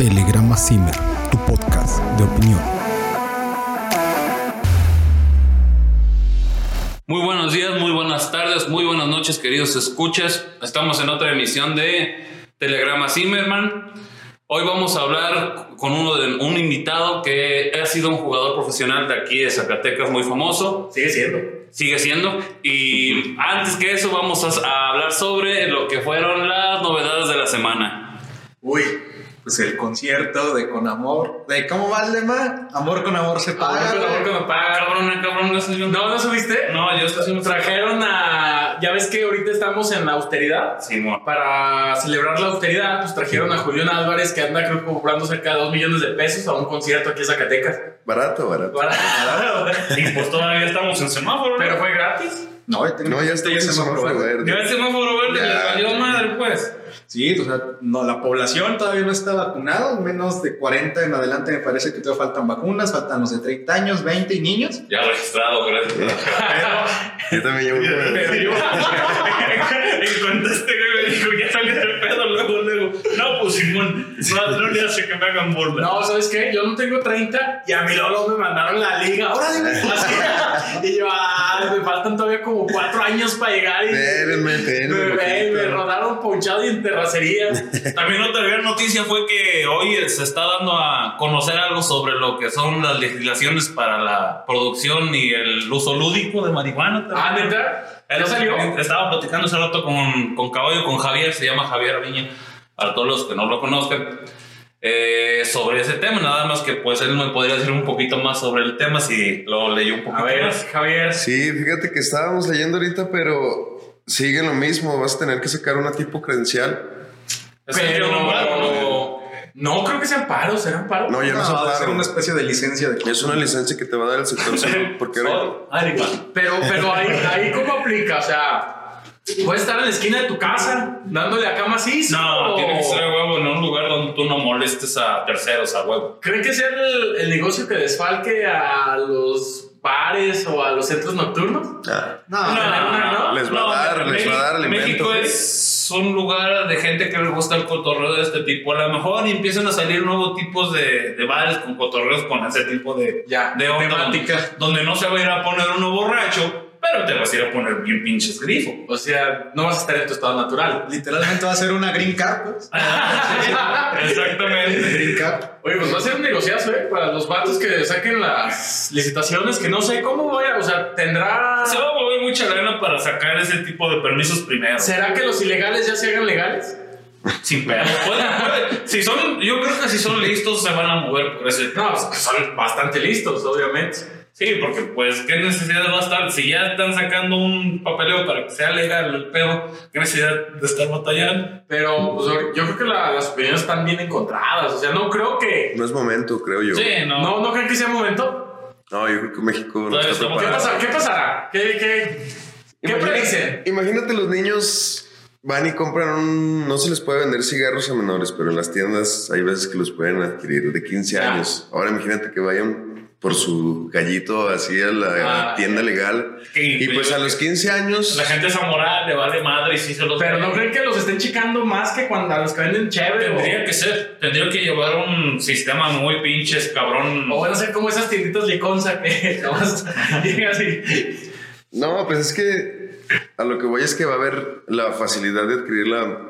Telegrama Zimmer, tu podcast de opinión. Muy buenos días, muy buenas tardes, muy buenas noches, queridos escuchas. Estamos en otra emisión de Telegrama Zimmerman. Hoy vamos a hablar con uno de, un invitado que ha sido un jugador profesional de aquí de Zacatecas muy famoso. Sigue siendo. Sigue siendo. Y antes que eso vamos a, a hablar sobre lo que fueron las novedades de la semana. Uy, pues el concierto de Con Amor. ¿De cómo va el lema? Amor con amor se paga. Amor con amor que me paga. Cabrón, cabrón, no yo. No, ¿no subiste? No, yo estoy haciendo Trajeron a. Ya ves que ahorita estamos en la austeridad. Simón. Para celebrar la austeridad, pues trajeron a Julián Álvarez, que anda, creo, cobrando cerca de 2 millones de pesos a un concierto aquí en Zacatecas. Barato, barato. Y pues todavía estamos en semáforo. Pero fue gratis. No, ya tengo- No, ya está en semáforo verde. Ya el semáforo verde Ya. les valió madre, pues. Sí, o sea, no, la población todavía no está vacunada, menos de 40 en adelante me parece que todavía faltan vacunas, faltan los de 30 años, 20 y niños. Ya registrado, gracias. Yo también llevo un Pero en cuanto este dijo, ya salió del pedo, luego, luego. No, pues Simón, no, no le hace que me hagan burla. No, ¿sabes qué? Yo no tengo 30 y a mi Lolo me mandaron la liga. Ahora dime. Y yo, ah, me faltan todavía como 4 años para llegar. Y me, me, me rodaron ponchado y en terracería. También otra gran noticia fue que hoy se está dando a conocer algo sobre lo que son las legislaciones para la producción y el uso lúdico de marihuana. también. Ah, neta. ¿Ya salió? Estaba platicando hace rato con, con Caballo, con Javier, se llama Javier Viña, para todos los que no lo conozcan, eh, sobre ese tema. Nada más que pues él me podría decir un poquito más sobre el tema si lo leyó un poquito A ver, más. Javier. Sí, fíjate que estábamos leyendo ahorita, pero sigue lo mismo. Vas a tener que sacar una tipo credencial. Es que yo no ¿no? No creo que sean paros, serán paros. No, ya no, No, se debe ser paro. una especie de licencia de Es una licencia que te va a dar el sector salud. Porque igual. Pero, pero ahí, ahí, ¿cómo aplica? O sea, ¿puedes estar en la esquina de tu casa dándole a cama así? No, o- tiene que ser a huevo en un lugar donde tú no molestes a terceros a huevo. ¿Creen que sea el, el negocio que desfalque a los bares o a los centros nocturnos? Ah, No, no, Les va a dar, les va a dar alimento. México es un lugar de gente que le gusta el cotorreo de este tipo. A lo mejor empiezan a salir nuevos tipos de, de bares con cotorreos con ese tipo de, Ya, de onda. temática. Donde no se va a ir a poner uno borracho, pero te vas a ir a poner bien pinches grifo. O sea, no vas a estar en tu estado natural. literalmente va a ser una green card, pues. Exactamente. Green card. Oye, pues va a ser un negociazo, ¿eh? Para los vatos que saquen las licitaciones, que no sé cómo vaya, o sea, tendrá... Se va a mover mucha lana para sacar ese tipo de permisos primero. ¿Será que los ilegales ya se hagan legales? Sin pedo. Si son, yo creo que si son listos se van a mover por ese. No, pues son bastante listos, obviamente. Sí, porque pues, ¿qué necesidad va a estar? Si ya están sacando un papeleo para que sea legal el pedo, ¿qué necesidad de estar batallando? Pero pues, yo creo que la- las opiniones están bien encontradas. O sea, no creo que... no es momento, creo yo. Sí, no. ¿No, ¿no creen que sea momento? No, yo creo que México no está estamos- ¿Qué, preparado. pasa, ¿Qué pasará? ¿Qué, qué, qué predicen? Imagínate los niños van y compran un... No se les puede vender cigarros a menores, pero en las tiendas hay veces que los pueden adquirir de 15 Ya. años. Ahora imagínate que vayan por su gallito así a la Ah, tienda legal. Y- Y pues a los 15 años... La gente esa moral le vale madre y sí se los Pero ¿no creen que los estén chicando más que cuando a los que venden chévere? Tendría que ser, tendría que llevar un sistema muy pinches cabrón. O van a ser como esas tienditas liconza que nomás llegas y... No, pues es que a lo que voy es que va a haber la facilidad de adquirirla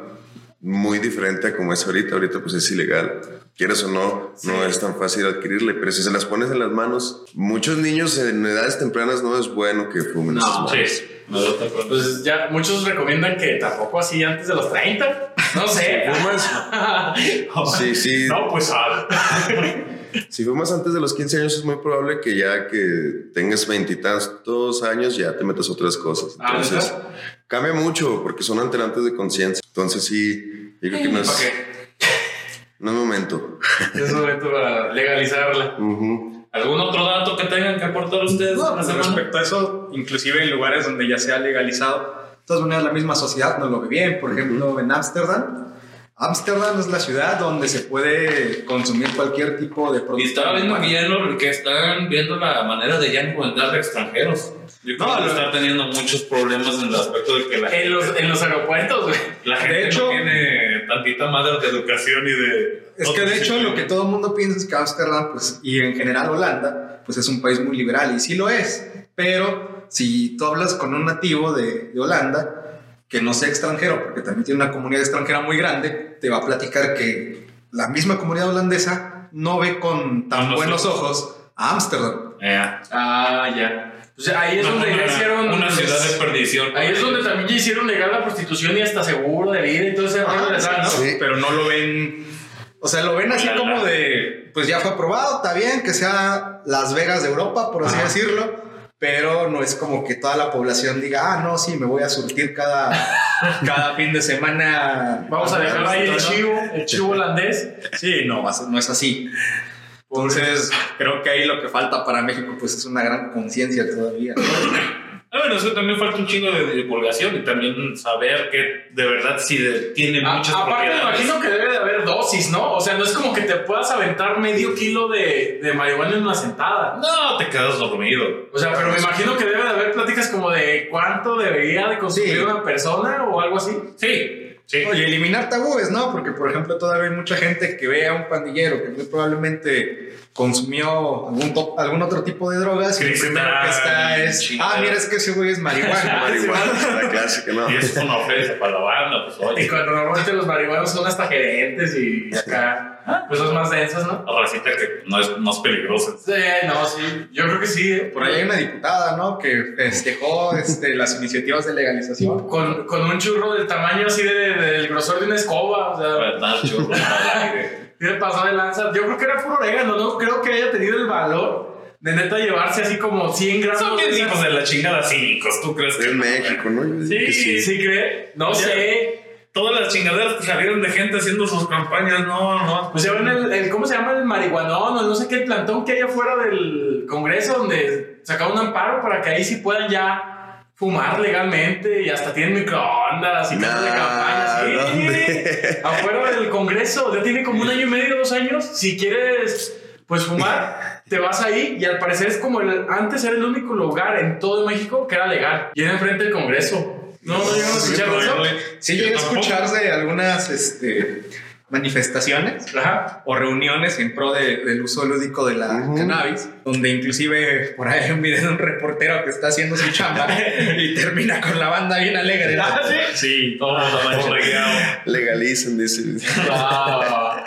muy diferente a como es ahorita. Ahorita pues es ilegal. Quieres o no, no es tan fácil adquirirla. Pero si se las pones en las manos, muchos niños en edades tempranas no es bueno que fumen No, esas madres. Sí, acuerdo. Pues ya muchos recomiendan que tampoco así antes de los 30. No sé. Sí, sí. No, pues ah, Si fumas antes de los 15 años es muy probable que ya que tengas veintitantos años ya te metas otras cosas. Ah, Entonces ¿verdad? Cambia mucho porque son alterantes de conciencia. Entonces sí, yo creo que no ¿para es, qué? no es momento. Es momento para legalizarla. Ujú. ¿Algún otro dato que tengan que aportar ustedes? No, pues, respecto a eso, inclusive en lugares donde ya sea legalizado, de todas maneras la misma sociedad no lo ve bien. Por ejemplo, en Ámsterdam Ámsterdam es la ciudad donde se puede consumir cualquier tipo de producto. Y estaba viendo que ya que están viendo la manera de ya encontrar extranjeros. Yo creo No, que están teniendo muchos problemas en el aspecto de que la, En los, en los aeropuertos, güey. la gente de hecho- no tiene tantita madre de educación y de... Es que de hecho lo que todo el mundo piensa es que Ámsterdam, pues, y en general Holanda, pues es un país muy liberal, y sí lo es. Pero si tú hablas con un nativo de, de Holanda, que no sea extranjero, porque también tiene una comunidad extranjera muy grande, te va a platicar que la misma comunidad holandesa no ve con tan Buenos buenos ojos a Ámsterdam. Ya. Ah, ya. O sea, ahí es Una- donde ya una- hicieron. Una ciudad de perdición. Ahí es donde también ya hicieron legal la prostitución y hasta seguro de vida y todo ese Ah, sí, ¿no? sí. Pero no lo ven, o sea, lo ven así La, la. como de, pues ya fue aprobado, está bien, que sea Las Vegas de Europa, por así Ajá. decirlo, pero no es como que toda la población diga, ah, no, sí, me voy a surtir cada, cada fin de semana. Vamos a dejar ahí el chivo, el chivo holandés. Sí, no, no es así. Entonces, creo que ahí lo que falta para México, pues es una gran conciencia todavía. Ah, bueno, eso también falta un chingo de divulgación y también saber que de verdad sí de- tiene A- muchas aparte, me propiedades. imagino que debe de haber dosis, ¿no? O sea, no es como que te puedas aventar medio kilo de, de marihuana en una sentada. No, te quedas dormido. O sea, pero me imagino que debe de haber pláticas como de cuánto debería de consumir Sí. una persona o algo así. Sí, sí. Oye, eliminar tabúes, ¿no? Porque, por ejemplo, todavía hay mucha gente que ve a un pandillero que muy probablemente consumió algún, algún otro tipo de drogas y lo Cristal, primero que está es, chingada. ah, mira, es que ese güey es marihuana. Marihuana, la clásica, ¿no? Y eso es una ofensa para la banda, pues Y oye. cuando normalmente los marihuanos son hasta gerentes y acá cosas más densas, ¿no? Racita que no es, no es peligrosa. Sí, no, sí. Yo creo que sí. ¿eh? Por ahí hay una diputada, ¿no? Que festejó este, las iniciativas de legalización. Con, con un churro del tamaño así de- del grosor de una escoba. O sea, ¿Verdad, churro? al aire. ¿qué le pasó de lanza? Yo creo que era puro orégano, no creo que haya tenido el valor de neta llevarse así como 100 gramos Son bien de de la chingada cínicos, ¿tú crees que En no? México, ¿no? Sí, que ¿Sí, sí cree? No Ya. sé. Todas las chingaderas que salieron de gente haciendo sus campañas, no, no. Pues ya ven el, el- ¿cómo se llama? El marihuanón o no sé qué el plantón que hay afuera del Congreso donde sacaron un amparo para que ahí sí puedan ya fumar legalmente y hasta tienen microondas y de Nah, campaña. Sí, ¿dónde? afuera del Congreso, ya tiene como un año y medio, dos años. Si quieres, pues fumar, te vas ahí y al parecer es como el, antes era el único lugar en todo México que era legal y era enfrente del Congreso. No, no llegaron a Sí, escuchar no, eso. Sí, Yo llegué a tampoco. escuchar de algunas este, manifestaciones Ajá. o reuniones en pro de- del uso lúdico de la cannabis, donde inclusive por ahí hay un video de un reportero que está haciendo su chamba y termina con la banda bien alegre. ¿Ah, sí? Sí. Todos regueados. Legalizan, dice. Ah,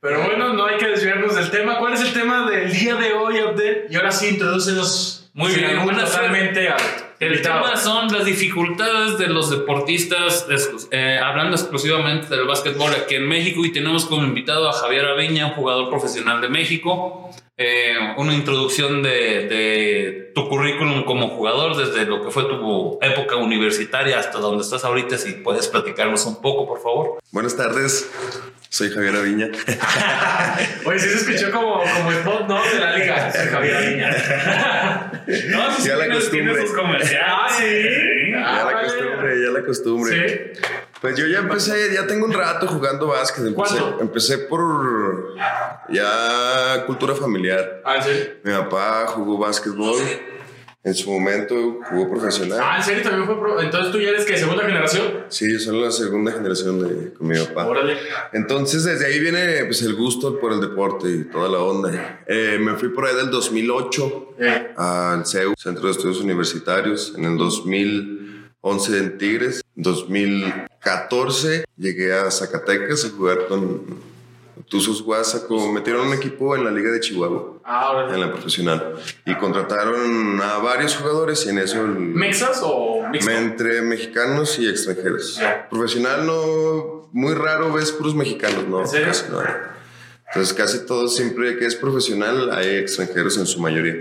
Pero bueno, no hay que desviarnos del tema. ¿Cuál es el tema del día de hoy, Abdel? Y ahora sí, introdúcenos Muy sin bien, totalmente al El tema son las dificultades de los deportistas, eh, hablando exclusivamente del básquetbol aquí en México y tenemos como invitado a Javier Aviña, un jugador profesional de México. Eh, una introducción de, de tu currículum como jugador desde lo que fue tu época universitaria hasta donde estás ahorita, si puedes platicarnos un poco, por favor. Buenas tardes, soy Javier Aviña. Oye, sí se escuchó como, como el bot, ¿no? De la liga. Soy Javier Aviña. No, Ya la costumbre. sus comerciales. Ah, sí. Ya Ah, la vale. costumbre, ya la costumbre. Sí. Pues yo ya empecé, ya tengo un rato jugando básquet. Empecé, empecé por ya cultura familiar. Ah, ¿en serio? Mi papá jugó básquetbol. En su momento jugó profesional. Ah, ¿en serio? También fue pro? Entonces tú ya eres que segunda generación. Sí, yo soy la segunda generación de con mi papá. Órale. Entonces, desde ahí viene pues, el gusto por el deporte y toda la onda. Eh, me fui por ahí del 2008 Eh, al CEU, Centro de Estudios Universitarios. En el 2011 en Tigres. 2014 llegué a Zacatecas a jugar con Tuzos Guasaco. Metieron un equipo en la Liga de Chihuahua, ah, en la profesional. Y contrataron a varios jugadores y en eso... El, ¿Mexas o mixto? entre mexicanos y extranjeros. Profesional no, muy raro ves puros mexicanos, ¿no? ¿En serio? Casi no hay. Entonces casi todo siempre que es profesional hay extranjeros en su mayoría.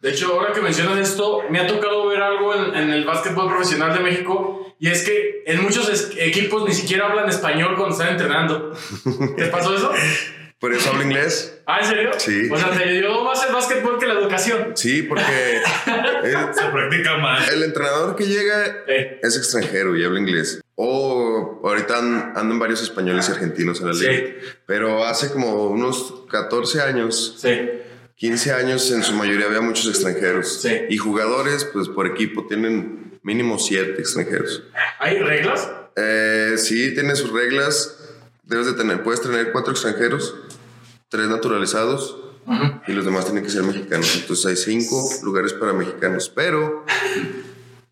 De hecho, ahora que mencionas esto, me ha tocado ver algo en, en el básquetbol profesional de México y es que en muchos equipos ni siquiera hablan español cuando están entrenando. ¿Te pasó eso? Por eso hablo inglés. Ah, ¿en serio? Sí. O sea, te ayudó más el básquetbol que la educación. Sí, porque el, Se practica más. el entrenador que llega Eh, es extranjero y habla inglés. O ahorita an- andan varios españoles y argentinos en la Sí. liga. Pero hace como unos 14 años, Sí. 15 años, en su mayoría había muchos extranjeros. Sí. Y jugadores, pues por equipo, tienen mínimo 7 extranjeros. ¿Hay reglas? Eh, sí, tiene sus reglas. Debes de tener, puedes tener cuatro extranjeros, tres naturalizados Ujú. y los demás tienen que ser mexicanos. Entonces hay cinco lugares para mexicanos, pero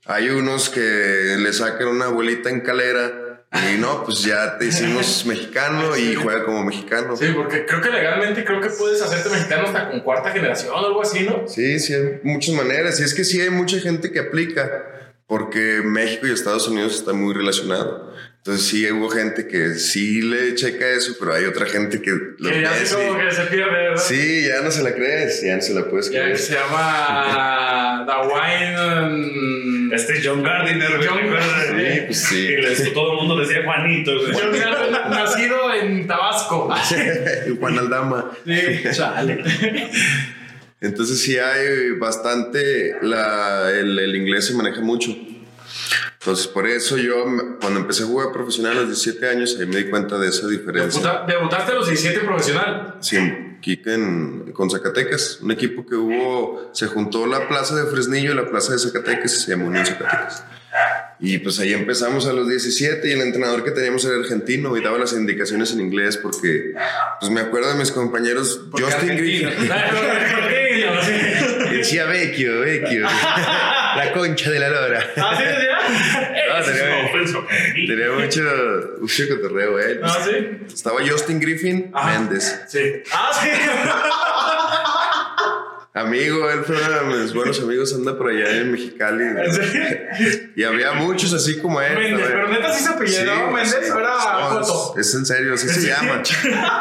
hay unos que le sacan una abuelita en calera y no, pues ya te hicimos mexicano y juega como mexicano. Sí, porque creo que legalmente creo que puedes hacerte mexicano hasta con cuarta generación o algo así, ¿no? Sí, sí, hay muchas maneras. Y es que sí hay mucha gente que aplica, porque México y Estados Unidos están muy relacionados. Entonces sí hubo gente que sí le checa eso, pero hay otra gente que lo Que ya así como sí. que se pierde, ¿verdad? Sí, ya no se la crees, ya no se la puedes Ya creer. que se llama The Wine. Este John Gardiner. John. Gardiner. Sí, pues sí. Y les- todo el mundo decía Juanito. John Gardner, nacido en Tabasco. Juan Aldama. Sí, chale. Entonces sí hay bastante, la, el, el inglés se maneja mucho. Entonces por eso yo cuando empecé a jugar profesional a los 17 años ahí me di cuenta de esa diferencia. Debuta- Debutaste a los 17 profesional. Sí, aquí en- con Zacatecas, un equipo que hubo, se juntó la plaza de Fresnillo y la plaza de Zacatecas y se llamó Unión Zacatecas. Y pues ahí empezamos a los 17 y el entrenador que teníamos era argentino y daba las indicaciones en inglés porque pues me acuerdo de mis compañeros Justin Griffin. Argentino, sí. Decía vecchio, vecchio. la concha de la lora. ¿Ah, sí? No, tenía, tenía mucho, mucho cotorreo, eh. ¿Ah, sí? Estaba Justin Griffin Ajá. Méndez. Sí. Ah, sí. Amigo, él fue uno de mis buenos amigos, anda por allá en Mexicali. ¿En serio? Y había muchos así como él. Méndez, ¿no? pero neta sí se apellidaba Méndez, sí. ¿o era No, es, es en serio, así se llama.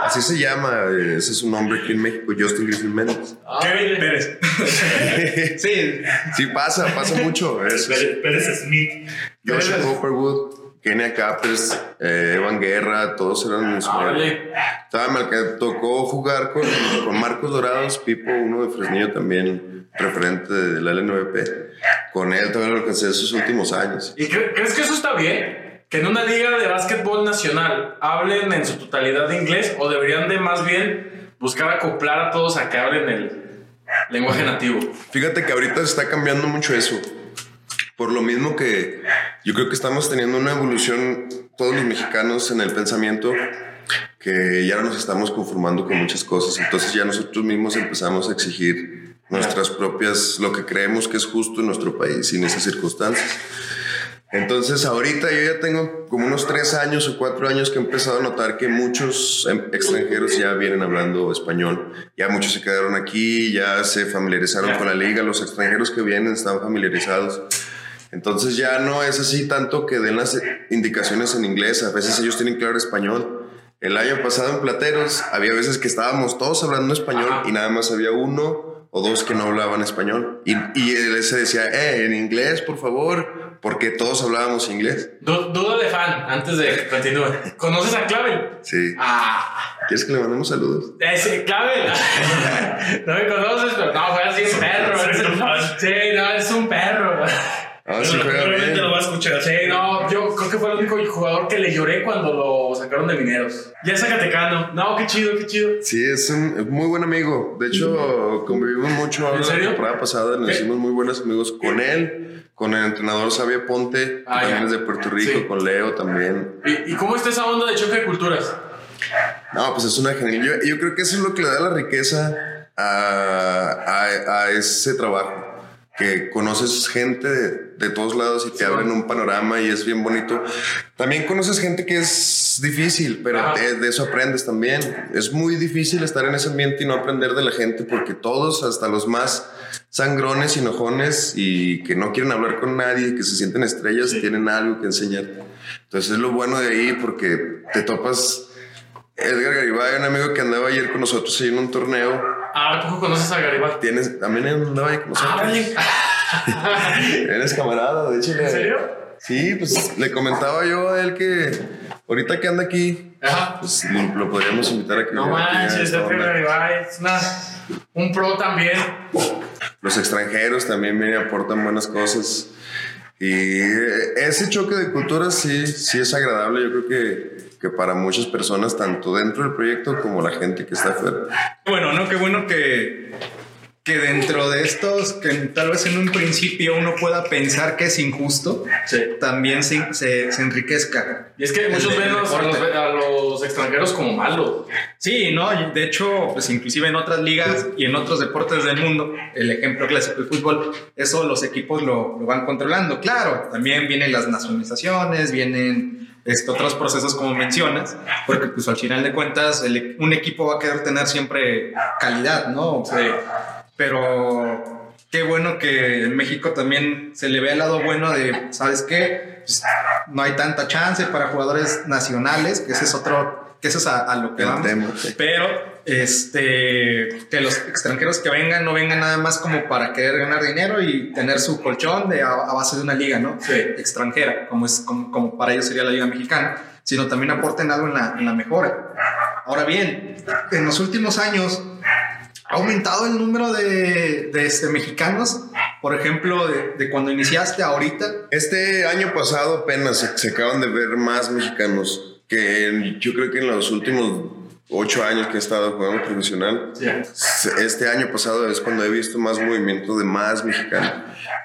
Así se llama. eh, Ese es su nombre aquí en México, Justin Griffin Méndez. Kevin Pérez. Sí, Sí, pasa, pasa mucho. Es, Pérez, Pérez Smith. Josh Copperwood, Kenia Capers, eh, Evan Guerra, todos eran mis Órale. Estaba mal que tocó jugar con, con Marcos Dorados, Pipo, uno de Fresnillo también, referente del LNVP. Con él todavía lo alcancé en sus últimos años. ¿Y cre- crees que eso está bien? Que en una liga de básquetbol nacional hablen en su totalidad de inglés o deberían de más bien buscar acoplar a todos a que hablen el lenguaje nativo. Fíjate que ahorita se está cambiando mucho eso. Por lo mismo que yo creo que estamos teniendo una evolución todos los mexicanos en el pensamiento que ya no nos estamos conformando con muchas cosas. Entonces ya nosotros mismos empezamos a exigir nuestras propias, lo que creemos que es justo en nuestro país y en esas circunstancias. Entonces ahorita yo ya tengo como unos tres años o cuatro años que he empezado a notar que muchos em, extranjeros ya vienen hablando español. Ya muchos se quedaron aquí, ya se familiarizaron con la liga, los extranjeros que vienen están familiarizados. Entonces ya no es así tanto que den las indicaciones en inglés, a veces ellos tienen claro español. El año pasado en Plateros había veces que estábamos todos hablando español Ajá. y nada más había uno o dos que no hablaban español. Y, y él se decía, eh, en inglés, por favor, porque todos hablábamos inglés. Du- duda de fan, antes de que continúe. ¿Conoces a Clavel? Sí. Ah, ¿Quieres que le mandemos saludos? ese Clavel. no me conoces, pero no, fue así un perro. Sí, no, es un perro. Ah, sí, Probablemente lo va a escuchar. Sí, no, yo creo que fue el único jugador que le lloré cuando lo sacaron de mineros. Ya es Zacatecano. No, qué chido, qué chido. Sí, es un muy buen amigo. De hecho, convivimos mucho la temporada pasada. Nos ¿Qué? hicimos muy buenos amigos con él, con el entrenador Xavier Ponte, Ah, también ya. es de Puerto Rico, Sí. con Leo también. ¿Y, y cómo está esa onda de choque de culturas? No, pues es una genial. Yo, yo creo que eso es lo que le da la riqueza a, a- a ese trabajo. Que conoces gente de, de todos lados y te abren un panorama y es bien bonito. También conoces gente que es difícil, pero de, de eso aprendes también. Es muy difícil estar en ese ambiente y no aprender de la gente porque todos, hasta los más sangrones, enojones y que no quieren hablar con nadie, que se sienten estrellas, tienen algo que enseñar. Entonces es lo bueno de ahí porque te topas Edgar Garibay, un amigo que andaba ayer con nosotros en un torneo. Ah, ¿tú conoces a Garibaldi? Tienes, también andaba ahí con nosotros. Ah. Eres camarada, de hecho. ¿En serio? Sí, pues le comentaba yo a él que ahorita que anda aquí, Ajá. pues lo, lo podríamos invitar a que No manches, es una, un pro también. Los extranjeros también me aportan buenas cosas. Y ese choque de culturas sí, sí es agradable. Yo creo que, que para muchas personas, tanto dentro del proyecto como la gente que está afuera. Bueno, no, qué bueno que, que dentro de estos, que tal vez en un principio uno pueda pensar que es injusto, Sí. también se, se, se enriquezca. Y es que muchos ven los- a, los, deporte. a los extranjeros como malos. Sí, no, de hecho, pues inclusive en otras ligas y en otros deportes del mundo, el ejemplo clásico del fútbol, eso los equipos lo, lo van controlando. Claro, también vienen las nacionalizaciones, vienen este, otros procesos como mencionas, porque pues al final de cuentas el- un equipo va a querer tener siempre calidad, ¿no? Sí. Pero qué bueno que en México también se le ve el lado bueno de, ¿sabes qué? Pues, no hay tanta chance para jugadores nacionales, que ese es otro, que eso es a, a lo que vamos. Pero este, que los extranjeros que vengan no vengan nada más como para querer ganar dinero y tener su colchón de, a, a base de una liga, ¿no? Sí. Extranjera, como, es, como, como para ellos sería la liga mexicana, sino también aporten algo en la, en la mejora. Ahora bien, en los últimos años ha aumentado el número de, de, este, mexicanos, por ejemplo, de, de, cuando iniciaste ahorita. Este año pasado apenas se, se acaban de ver más mexicanos que en- yo creo que en los últimos ocho años que he estado jugando profesional. Sí. Este año pasado es cuando he visto más movimiento de más mexicanos.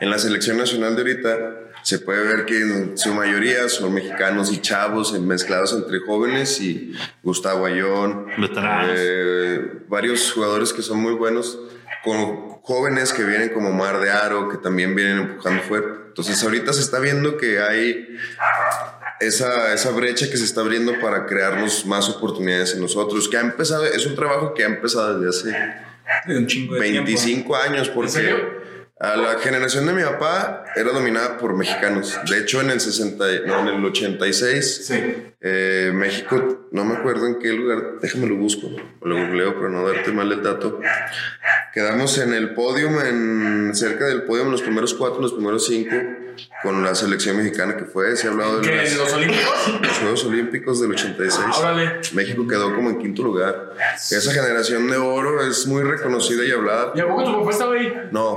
En la selección nacional de ahorita se puede ver que en su mayoría son mexicanos y chavos eh, mezclados entre jóvenes y Gustavo Ayón, eh, varios jugadores que son muy buenos, con jóvenes que vienen como Mar de Aro, que también vienen empujando fuerte. Entonces ahorita se está viendo que hay esa, esa brecha que se está abriendo para crearnos más oportunidades en nosotros, que ha empezado, es un trabajo que ha empezado desde hace De un chingo de 25 años, ¿En porque serio? A la generación de mi papá era dominada por mexicanos. De hecho, en el, 60, no, en el 86, Sí. eh, México, no me acuerdo en qué lugar, déjame lo busco, lo googleo para no darte mal el dato. Quedamos en el podio, en, cerca del podio, en los primeros cuatro, en los primeros cinco, con la selección mexicana que fue. Se ha hablado de ¿Que las- los Olímpicos? los Juegos Olímpicos del 86. Órale. México quedó como en quinto lugar. Esa generación de oro es muy reconocida y hablada. ¿Y a poco tu papá estaba ahí? No,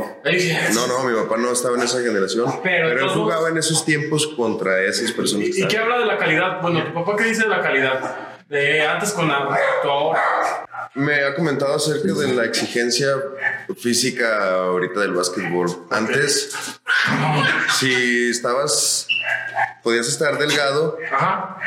no, no, mi papá no estaba en esa generación. Pero Pero, él jugaba en esos tiempos contra esas personas. que ¿Y, y qué habla de la calidad? Bueno, ¿tu papá qué dice de la calidad? De antes con la, tu ahora. Me ha comentado acerca de la exigencia física ahorita del básquetbol. Antes, si estabas, podías estar delgado Ajá.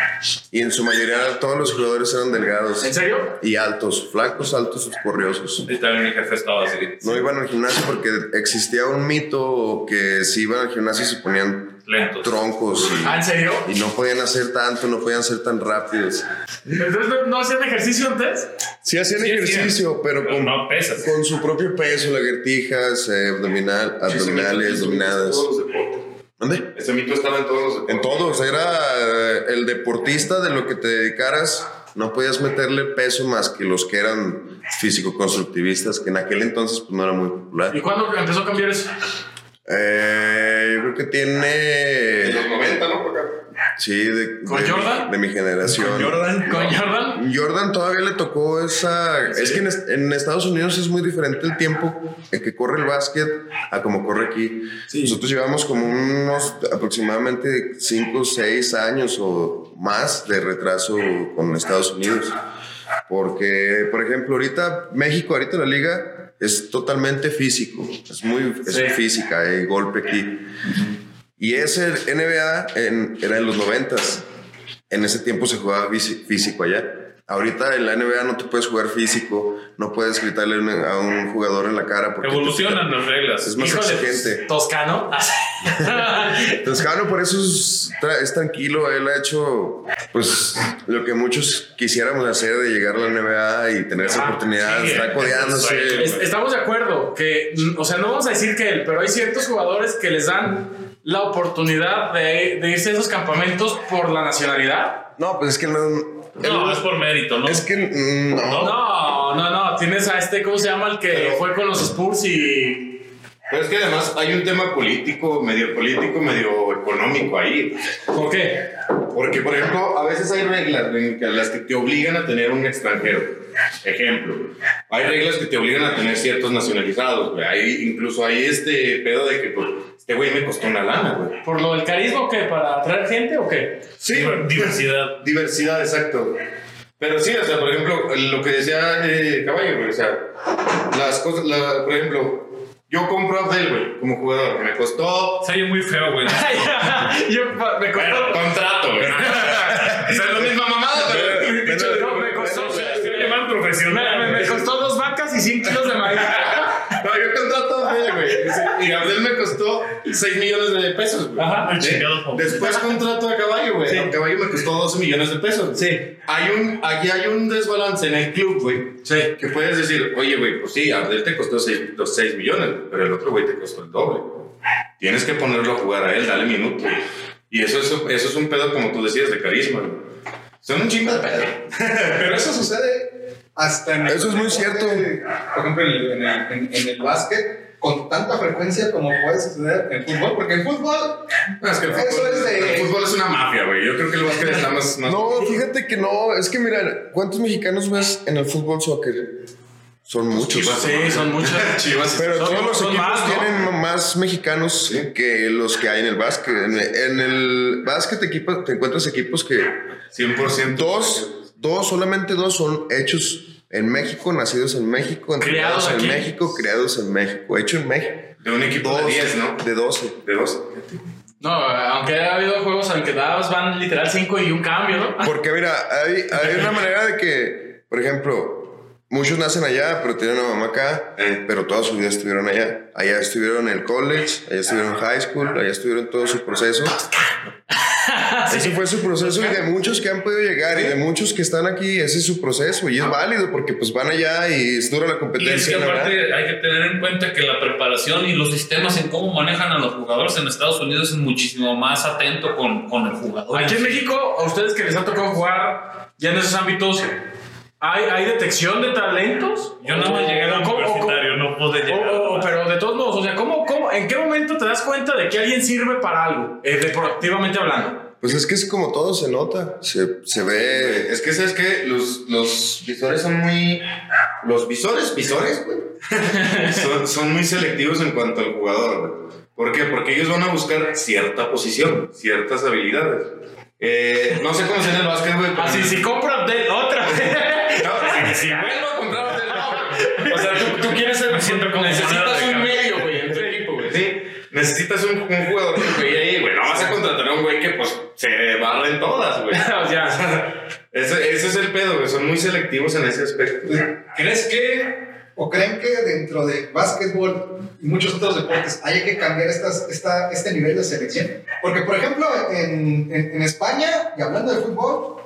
y en su mayoría todos los jugadores eran delgados ¿En serio? y altos, flacos, altos, corriosos. Y también mi jefe estaba así. No iban al gimnasio porque existía un mito que si iban al gimnasio se ponían Lentos. troncos ¿Ah, en serio? y, y no podían hacer tanto, no podían ser tan rápidos. Entonces, ¿no, no hacían ejercicio antes? Sí hacían Sí, ejercicio, pero Pero con, no pesas. con su propio peso, lagartijas, eh, abdominal, abdominales, dominadas. ¿Dónde? Ese mito estaba en todos los deportes. En todos, era eh, el deportista de lo que te dedicaras, no podías meterle peso más que los que eran físico-constructivistas, que en aquel entonces pues, no era muy popular. ¿Y cuándo empezó a cambiar eso? Eh, yo creo que tiene. En los 90, ¿no? Por acá. Sí, de, ¿Con de- Jordan? de mi generación. Jordan. ¿Con Jordan? Jordan todavía le tocó esa. Es que en, est- en Estados Unidos es muy diferente el tiempo en que corre el básquet a como corre aquí. Nosotros llevamos como unos aproximadamente 5 o 6 años o más de retraso con Estados Unidos. Porque, por ejemplo, ahorita México, ahorita la liga es totalmente físico, es muy es Sí. física, hay golpe aquí. Y ese NBA en- era en los noventas. En ese tiempo se jugaba físico allá. Ahorita en la NBA no te puedes jugar físico, no puedes gritarle a un jugador en la cara porque Evolucionan las reglas. es más Híjole, exigente. Toscano. Entonces, Jano por eso es, es tranquilo. Él ha hecho pues lo que muchos quisiéramos hacer de llegar a la NBA y tener esa Ah, oportunidad. sí, está es codeándose. Es- Estamos de acuerdo que, mm, o sea, no vamos a decir que él, pero hay ciertos jugadores que les dan la oportunidad de, de irse a esos campamentos por la nacionalidad. No, pues es que no. No, es por mérito, ¿no? Es que mm, no. No, no, no. Tienes a este, ¿cómo se llama? El que fue con los Spurs y. Pero es que además hay un tema político, medio político, medio económico ahí. ¿Por qué? Porque, por ejemplo, a veces hay reglas en las que te obligan a tener un extranjero. Ejemplo, hay reglas que te obligan a tener ciertos nacionalizados. güey. Hay, incluso hay este pedo de que pues, Este güey me costó una lana, güey. ¿Por lo del carisma o qué? ¿Para atraer gente o qué? Sí, Diver- diversidad. Diversidad, exacto. Pero sí, o sea, por ejemplo, lo que decía eh, Caballo, güey, o sea, las cosas, la- por ejemplo, yo compro a Abdel, güey, como jugador, que me costó Se oye muy feo, güey. Yo me costó. contrato, güey. o sea, es la misma mamada, pero... Dicho, no, me costó. Estoy más Me, profesional. me- me costó dos vacas y 100 kilos de maíz. No, yo contrato a Abdel, güey. Y Abdel me costó 6 millones de pesos, güey. Ajá. Sí. chingado. Después contrato a Caballo, güey. A Caballo me costó 12 millones de pesos. Sí. Hay un, aquí hay un desbalance en el club, güey. Sí. Que puedes decir, oye, güey, pues sí, Abdel te costó 6, los 6 millones, pero el otro güey te costó el doble. Tienes que ponerlo a jugar a él, dale minutos. Y eso es, eso es un pedo, como tú decías, de carisma, güey. Son un chingo de pedo. Pero eso sucede hasta en el Eso es muy cierto. Por ejemplo, en el, en el- en- en el básquet, con tanta frecuencia como puede suceder en fútbol, porque en fútbol No, es que el Eso fútbol, es de- el fútbol es una mafia, güey. Yo creo que el básquet está más... más No, fíjate que no. Es que mira, ¿cuántos mexicanos ves en el fútbol soccer? Son muchos. Chivas, Sí, son muchos. Chivas. Pero Son- todos los equipos más, ¿no? tienen más mexicanos que los que hay en el básquet. En, en el básquet equipo, te encuentras equipos que 100%. dos, dos, solamente dos son hechos en México, nacidos en México, entrenados Criados en. México, creados en México, hecho en México. De un equipo de 10, ¿no? De 12. De 12. No, aunque ha habido juegos en que nada más van literal 5 y un cambio, ¿no? Porque mira, hay, hay una manera de que, por ejemplo, muchos nacen allá, pero tienen una mamá acá, Eh. pero toda su vida estuvieron allá. Allá estuvieron en el college, allá estuvieron en high school, allá estuvieron todo su proceso. Ese fue su proceso y de muchos que han podido llegar y de muchos que están aquí, ese es su proceso y es válido porque pues van allá y es dura la Y es competencia. que aparte hay que tener en cuenta que la preparación y los sistemas en cómo manejan a los jugadores en Estados Unidos es muchísimo más atento con, con el jugador. Aquí en México, a ustedes que les ha tocado jugar ya en esos ámbitos, ¿hay, hay detección de talentos? Yo nada más llegué a Era la ¿Cómo- universitario, no pude llegar. o- o- pero de todos modos, o sea, ¿cómo, cómo, ¿en qué momento te das cuenta de que alguien sirve para algo? Eh, deportivamente hablando. Pues es que es como todo se nota, se, se ve. Es que sabes que los, los visores son muy. Los visores, visores, güey. son, son muy selectivos en cuanto al jugador, güey. ¿Por qué? Porque ellos van a buscar cierta posición, ciertas habilidades. Eh, no sé cómo se en el básquet, güey. Así, si compra de otra. No, si, si vuelvo a comprar hotel, no, güey. O sea, tú, tú quieres ser. siento como necesitas un medio, güey, en tu equipo, güey. Sí. Necesitas un, un jugador que ahí, güey. No vas a contratar a un güey que, pues, se barren todas, güey. o sea, Ese, ese es el pedo, güey. Son muy selectivos en ese aspecto. ¿Crees que o creen que dentro de básquetbol y muchos otros deportes haya que cambiar estas, esta, este nivel de selección? Porque, por ejemplo, en, en- en España, y hablando de fútbol,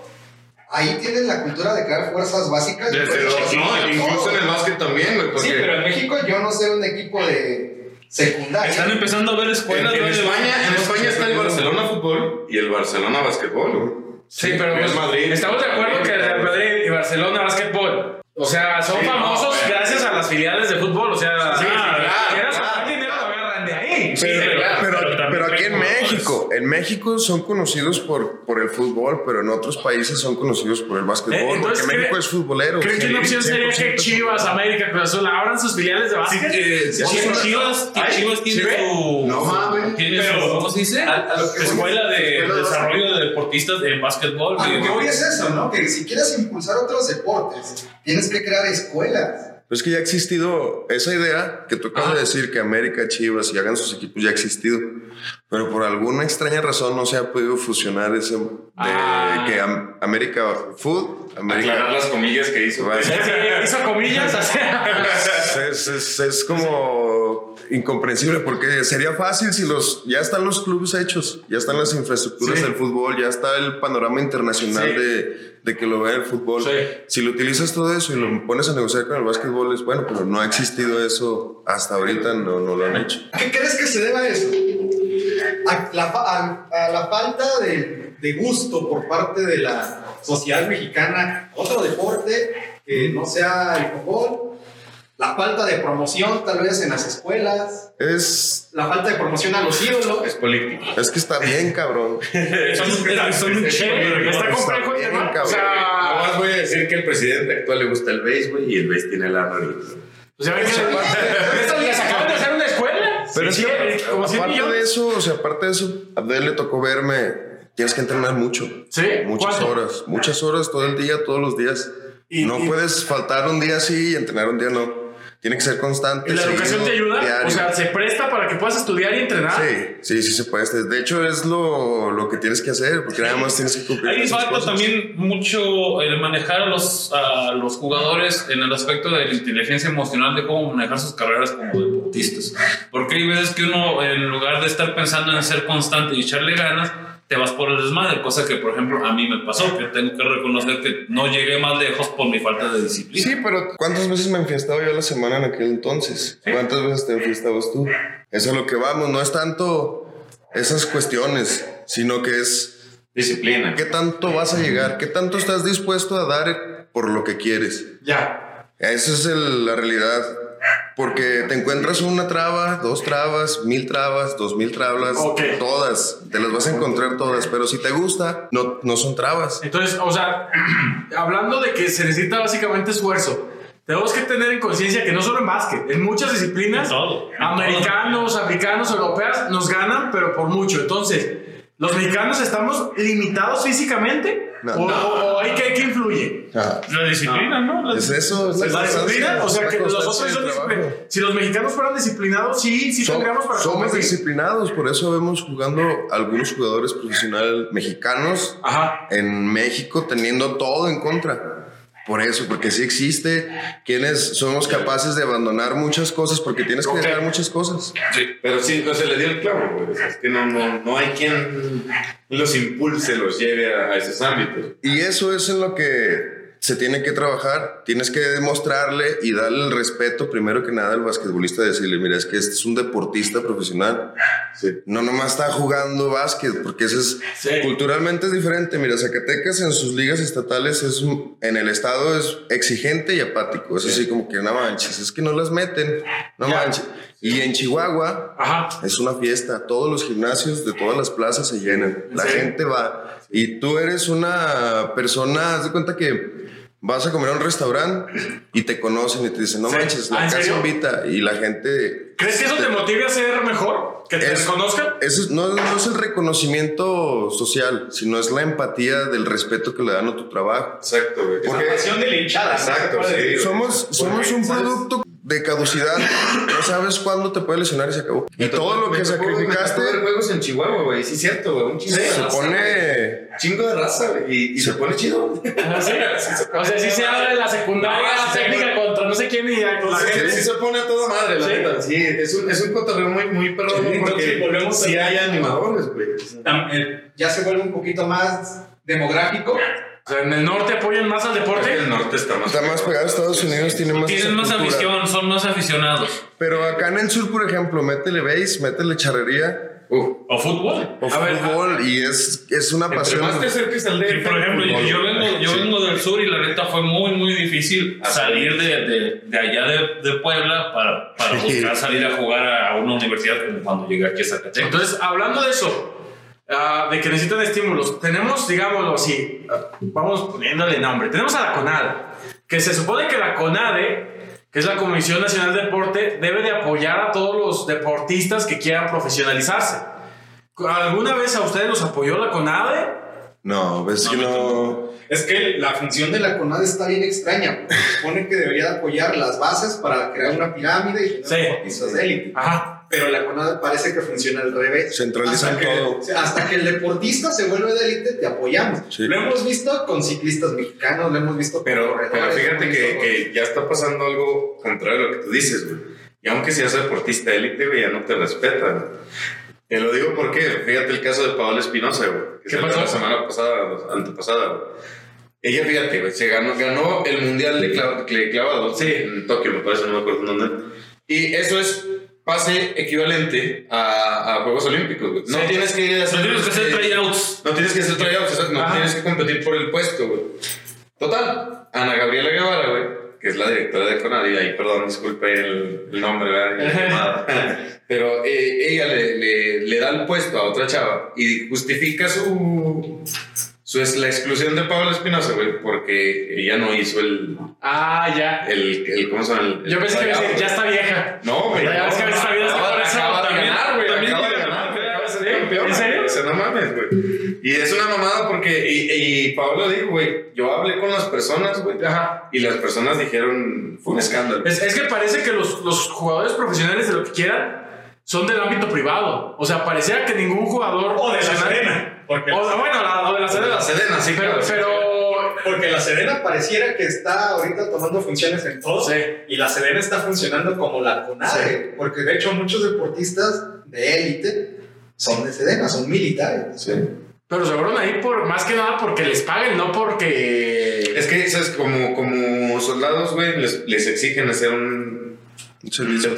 ahí tienen la cultura de crear fuerzas básicas. Desde los, no, todo. incluso en el básquet también, güey. Porque Sí, pero en México yo no sé un equipo de secundaria. Están empezando a ver en, escuelas. en de- España, en España está el Barcelona fútbol y el Barcelona basquetbol, güey. sí, pero Real Madrid. estamos de acuerdo que Real Madrid y Barcelona básquetbol. O sea, son Sí, no, famosos pero- gracias a las filiales de fútbol. O sea, Sí, sí, ah, claro, quieras claro. sacar dinero, lo agarran de ahí. Pero, pero- pero- pero aquí en jugadores. México, en México son conocidos por, por el fútbol, pero en otros países son conocidos por el Eh, básquetbol, entonces, porque México ¿cree- es futbolero. ¿Creen que Sí, una opción sería que 100%. Chivas, América, Cruz Azul abran sus filiales de Sí, básquet? que- sí, sí, que Chivas, Ay, Chivas ¿sí tiene su. No mames. tiene Pero- su. ¿Cómo se dice? A- a lo que Escuela de escuela de desarrollo de deportistas de básquetbol. A lo güey. que voy es eso, ¿no? Que si quieres impulsar otros deportes, tienes que crear escuelas. Pero es que ya ha existido esa idea que tú acabas de decir que América, Chivas y hagan sus equipos ya ha existido. Pero por alguna extraña razón no se ha podido fusionar ese de Ah. que Am- América Food, Aclarar América. las comillas que hizo. Vale. Sí, hizo comillas. Es, es- es como incomprensible porque sería fácil si los ya están los clubes hechos, ya están las infraestructuras Sí. del fútbol, ya está el panorama internacional Sí. de, de que lo vea el fútbol. Sí. Si lo utilizas todo eso y lo pones a negociar con el básquetbol es bueno, pero no ha existido eso hasta ahorita, no, no lo han hecho. ¿A qué crees que se deba eso? A la, fa- a- a la falta de, de gusto por parte de la sociedad mexicana, otro deporte que no sea el fútbol, la falta de promoción tal vez en las escuelas, Es, la falta de promoción a los ídolos. Es político. es que está bien, cabrón. Son, son un de Está complejo el bien, tema. O cabrón. Nada sea, más voy a decir que el presidente actual le gusta el béisbol y el béis tiene la nariz. o sea, ven que- ¿Esto les acaban de hacer una escuela? Pero es Sí, que, como 100 aparte de eso, o sea, aparte de eso, a Abdel le tocó verme. Tienes que entrenar mucho. ¿Sí? Muchas ¿Cuánto? horas. Muchas horas todo el día, todos los días. Y- no y- puedes faltar un día sí y entrenar un día no. Tiene que ser constante. ¿Y la educación te seguido, ayuda? diario. O sea, ¿se presta para que puedas estudiar y entrenar? Sí, sí, sí se puede. De hecho, es lo, lo que tienes que hacer, porque nada más tienes que cumplir. Ahí falta también mucho el manejar a los, a los jugadores en el aspecto de la inteligencia emocional, de cómo manejar sus carreras como deportistas. Porque hay veces que uno, en lugar de estar pensando en ser constante y echarle ganas, te vas por el desmadre, cosa que, por ejemplo, a mí me pasó, que tengo que reconocer que no llegué más lejos por mi falta de disciplina. Sí, pero ¿cuántas veces me enfiestaba yo a la semana en aquel entonces? ¿Cuántas veces te enfiestabas tú? Eso es lo que vamos, no es tanto esas cuestiones, sino que es Disciplina. qué tanto vas a llegar, qué tanto estás dispuesto a dar por lo que quieres. Ya. Esa es el- la realidad. Porque te encuentras una traba, dos trabas, mil trabas, dos mil trabas, Ok. todas, te las vas a encontrar todas, pero si te gusta, no, no son trabas. Entonces, o sea, hablando de que se necesita básicamente esfuerzo, tenemos que tener en conciencia que no solo en básquet, en muchas disciplinas, En todo, en americanos, africanos, europeas, nos ganan, pero por mucho. Entonces, ¿los mexicanos estamos limitados físicamente? No. ¿O, o- o hay que, que influye? Ah, La disciplina, ¿no? La es eso, es la, ¿La disciplina? O sea, que los otros son disciplinados. Si los mexicanos fueran disciplinados, sí, sí Som- tendríamos para somos disciplinados, por eso vemos jugando algunos jugadores profesionales mexicanos Ajá. en México teniendo todo en contra. Por eso, porque sí existe quienes somos capaces de abandonar muchas cosas porque tienes que Ok. dejar muchas cosas. Sí. Pero sí, no se le dio el clavo, es que no, no, no hay quien los impulse, los lleve a, a esos ámbitos. Y eso es en lo que se tiene que trabajar. Tienes que demostrarle y darle el respeto, primero que nada, al basquetbolista, decirle, mira, es que este es un deportista profesional. Sí. No nomás está jugando básquet, porque eso es Sí. culturalmente es diferente. Mira, Zacatecas en sus ligas estatales es en el estado es exigente y apático. Es así como que no manches, es que no las meten, no manches. Y en Chihuahua Ajá. es una fiesta. Todos los gimnasios de todas las plazas se llenan. La Sí. gente va. Y tú eres una persona, haz de cuenta que vas a comer a un restaurante y te conocen y te dicen, no Sí. manches, Ah, la ¿en casa serio? invita. Y la gente. ¿Crees que eso te motive a ser mejor? ¿Que te Es- reconozcan? Eso es- no, no es el reconocimiento social, sino es la empatía del respeto que le dan a tu trabajo. Exacto, güey. Porque- Es- Pasión de la hinchada. Exacto, sí. Somos, somos un ¿sabes? producto de caducidad. No sabes cuándo te puede lesionar y se acabó. Y Me todo lo que sacrificaste ver juegos en Chihuahua, güey. Sí, es cierto, güey. Un chingo de se raza, güey. pone. Chingo de raza, güey. Y, y se pone chido. Ah, sí. O sea, si se habla de la secundaria No, sí, técnica contra no sé quién y la Sí, gente. sí se pone a toda madre, la Sí. neta. Sí, es un, es un cotorreo muy, muy perrón, Sí, porque volvemos sí hay animadores, güey. Eh, Ya se vuelve un poquito más demográfico. O sea, en el norte apoyan más al está más... Está más pegado a Estados Unidos, tiene más. Tienen más cultura. afición, son más aficionados. Pero acá en el sur, por ejemplo, métele base, métele charrería Uf. O fútbol. o A ver, fútbol y es, es una pasión. más te acerques al DF, por ejemplo, yo, yo vengo, yo Sí. vengo del sur y la neta fue muy, muy difícil Ah, salir de, de, de allá de, de Puebla para, para Sí. buscar salir a jugar a una universidad como cuando llegué aquí a Zacatecas. Entonces, hablando de eso, ah, de que necesitan estímulos, tenemos, digámoslo así, ah, vamos poniéndole nombre. Tenemos a la CONADE, que se supone que la CONADE, que es la Comisión Nacional de Deporte, debe de apoyar a todos los deportistas que quieran profesionalizarse. ¿Alguna vez a ustedes los apoyó la CONADE? No, ves que no. Es que la función de la CONADE está bien extraña. Se supone que debería de apoyar las bases para crear una pirámide y tener Sí. deportistas de élite. Ajá. Pero la CONADE parece que funciona al revés. Centralizan hasta que, todo. Hasta que el deportista se vuelve de élite, te apoyamos. Sí. Lo hemos visto con ciclistas mexicanos, lo hemos visto con Pero, pero corredores, fíjate que, que ya está pasando algo contrario a lo que tú dices, güey. Y aunque seas deportista élite, güey, ya no te respetan. Te lo digo porque, fíjate el caso de Paola Espinosa, güey. que ¿Qué pasó? La semana pasada, antepasada, güey. Ella, fíjate, güey, se ganó, ganó el mundial de, clav- de clavados. Sí. En Tokio, me parece, no me acuerdo dónde. Y eso es pase equivalente a, a Juegos Olímpicos, güey. No Sí. tienes que hacer... No tienes que hacer eh, tryouts. no tienes que hacer tryouts, no Ajá. tienes que competir por el puesto, güey. Total, Ana Gabriela Guevara, güey, que es la directora de Conadi, ahí, perdón, disculpe el, el nombre, ¿verdad? Pero eh, ella le, le, le da el puesto a otra chava y justifica su, Su es la exclusión de Pablo Espinosa, güey, porque ella no hizo el. Ah, ya. el, el ¿Cómo se llama? Yo pensé que iba a decir, ya está vieja. No, güey. Ya ves que a veces no, la vida está por eso, de también- güey. también Acaba de ganar, campeona, ¿En serio? o sea, no mames, güey. Y es una mamada porque. Y, y Pablo dijo, güey, yo hablé con las personas, güey. Ajá. Y las personas dijeron, fue un escándalo. Es, es que parece que los, los jugadores profesionales de lo que quieran son del ámbito privado. O sea, pareciera que ningún jugador. O de la Serena. Porque, O, bueno, la, o de la de Serena. la Sedena, sí, Pero, claro. pero. Porque la Sedena pareciera que está ahorita tomando funciones en todo. Sí. Y la Sedena está funcionando como la CONADE. Porque de hecho muchos deportistas de élite son de Sedena, son militares. Sí. Pero se fueron ahí por más que nada porque les paguen, no porque. Es que, ¿sabes? Como, como soldados, güey, les, les exigen hacer un.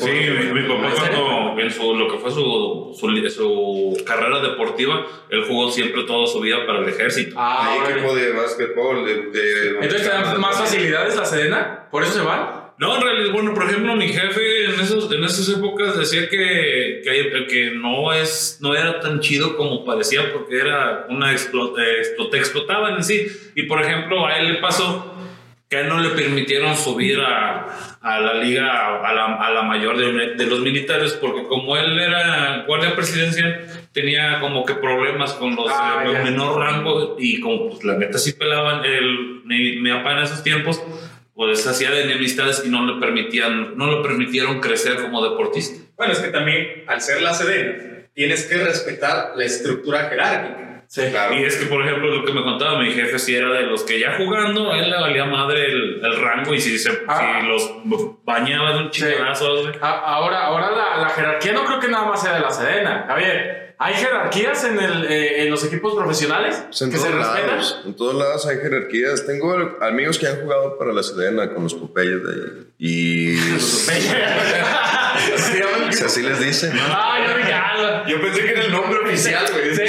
Sí, mi, mi papá cuando en su, lo que fue su, su, su carrera deportiva, él jugó siempre toda su vida para el ejército. Ah, Hay equipo de básquetbol, de. de Entonces te dan más facilidades la Sedena, por eso se van. No, en realidad, bueno, por ejemplo, mi jefe en, esos, en esas épocas decía que, que, que no, es, no era tan chido como parecía porque era una explo- eh, explo- te explotaban en sí. Y por ejemplo, a él le pasó que no le permitieron subir a, a la liga, a la, a la mayor de, de los militares, porque como él era guardia presidencial, tenía como que problemas con los Ah, ya. menor rango y como pues la neta sí pelaban el, mi, mi papá en esos tiempos, pues hacía de enemistades y no le permitían, no le permitieron crecer como deportista. Bueno, es que también al ser la Sedena tienes que respetar la estructura jerárquica. Sí. Claro. Y es que, por ejemplo, lo que me contaba mi jefe, si era de los que ya jugando, a él le valía madre el, el rango y si, se, Ah. si los bañaba de un chingazo. A- Ahora, ahora la, la jerarquía no creo que nada más sea de la Sedena. A ver, ¿hay jerarquías en, el, eh, en los equipos profesionales Pues en que se todos respetan? lados, en todos lados hay jerarquías. Tengo amigos que han jugado para la Sedena con los Popeyes de ahí. Y Sí, si así les dicen. Ah, yo dije, ah, Yo pensé que era el nombre oficial, güey. Sí,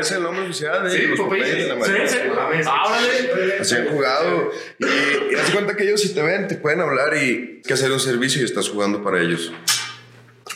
Es el nombre oficial de Sí, los Popeyes. Popeyes de la sí, Marina. sí. mames. Ah, órale. Así han jugado. Y, y haz cuenta que ellos si te ven, te pueden hablar y hay que hacer un servicio y estás jugando para ellos.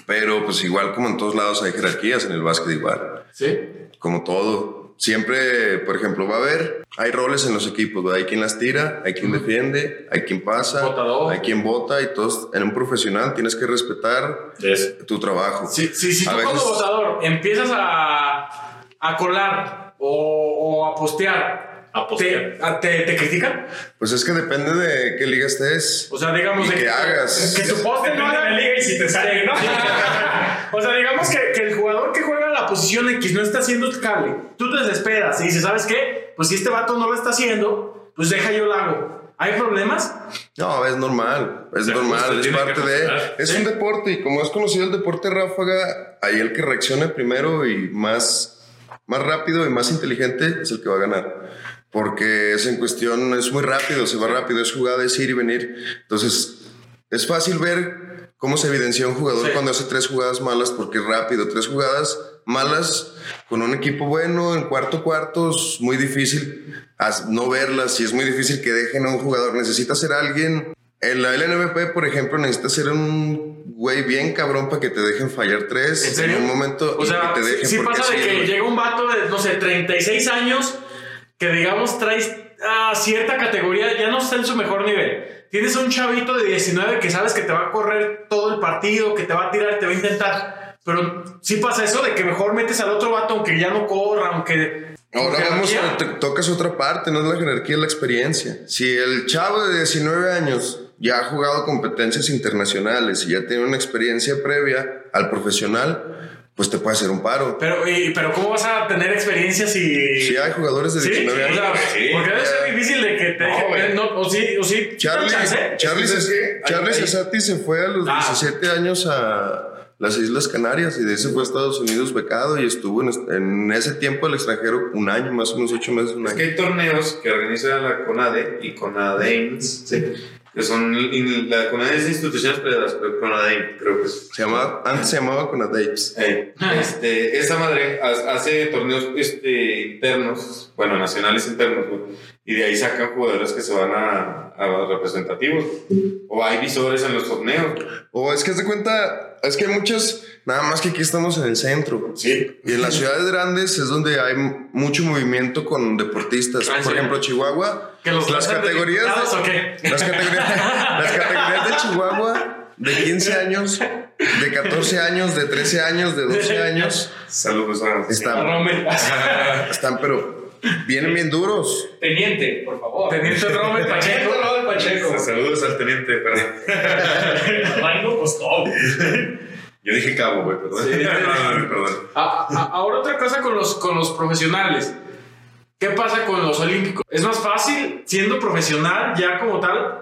Pero pues igual como en todos lados hay jerarquías, en el básquet igual. Sí. Como todo. Siempre, por ejemplo, va a haber, hay roles en los equipos, ¿verdad? hay quien las tira, hay quien defiende, hay quien pasa, Botador. hay quien vota y todos, en un profesional tienes que respetar Es- tu trabajo. Si, si, si A tú como veces- votador empiezas a, a colar o, o a postear, A postear. ¿te, a- te, te critican? Pues es que depende de qué liga estés. O sea, digamos Y de que hagas. Que tu poste no haga la liga y si te sale, ¿no? o sea, digamos que, que el jugador que juega la posición X no está haciendo el cable. Tú te desesperas y dices, ¿sabes qué? Pues si este vato no lo está haciendo, pues deja yo lo hago. ¿Hay problemas? No, es normal, es normal, es parte que de... Es un deporte y como es conocido el deporte ráfaga, ahí el que reaccione primero y más, más rápido y más inteligente es el que va a ganar. Porque es en cuestión, es muy rápido, se va rápido, es jugada, es ir y venir. Entonces, es fácil ver cómo se evidencia un jugador Sí. cuando hace tres jugadas malas, porque es rápido, tres jugadas malas con un equipo bueno en cuarto cuarto es muy difícil no verlas y es muy difícil que dejen a un jugador. Necesita ser alguien. En la LNVP, por ejemplo, necesita ser un güey bien cabrón para que te dejen fallar tres ¿En serio? un momento O sea, que te dejen si porque pasa de sí, que güey. llega un vato de, no sé, 36 años, que digamos traes a cierta categoría, ya no está en su mejor nivel. Tienes un chavito de 19 que sabes que te va a correr todo el partido, que te va a tirar, te va a intentar. Pero sí pasa eso de que mejor metes al otro vato aunque ya no corra, aunque... Ahora vamos, a, te- tocas otra parte, no es la jerarquía, es la experiencia. Si el chavo de 19 años ya ha jugado competencias internacionales y ya tiene una experiencia previa al profesional, pues te puede hacer un paro. Pero, y- pero ¿cómo vas a tener experiencia si... Si hay jugadores de Sí, 19 o años. sea, sí. porque debe ser difícil de que te No, dejen- no, o sí, o sí, Charlie. Charlie, Es. Charlie Cesati se fue a los Ah. 17 años a las Islas Canarias y de ahí se fue a Estados Unidos becado y estuvo en, en ese tiempo el extranjero un año, más o menos ocho meses, un Es año. que hay torneos que organiza la CONADE y CONADEINS, sí, que son la es instituciones pero CONADEIN creo que es. Se llamaba, antes se llamaba Conadapes. Eh, este, esa madre ha- hace torneos este, internos, bueno, nacionales internos, y de ahí sacan jugadores que se van a, a representativos. O hay visores en los torneos. O es que de cuenta, es que hay muchas, nada más que aquí estamos en el centro. Sí. Y en las ciudades grandes es donde hay mucho movimiento con deportistas. Ah, Por sí. ejemplo, Chihuahua. ¿Que los las categorías de, o qué? Las categorías, las categorías de Chihuahua de 15 años, de 14 años, de 13 años, de 12 años. Saludos a Están, están pero vienen bien duros. Teniente, por favor. Teniente Robert Pacheco. Teniente Robert Pacheco. Saludos al teniente, no costó. Yo dije cabo, güey, perdón. No, no, no, perdón. A- a- ahora otra cosa con los, con los profesionales. ¿Qué pasa con los olímpicos? ¿Es más fácil siendo profesional ya como tal?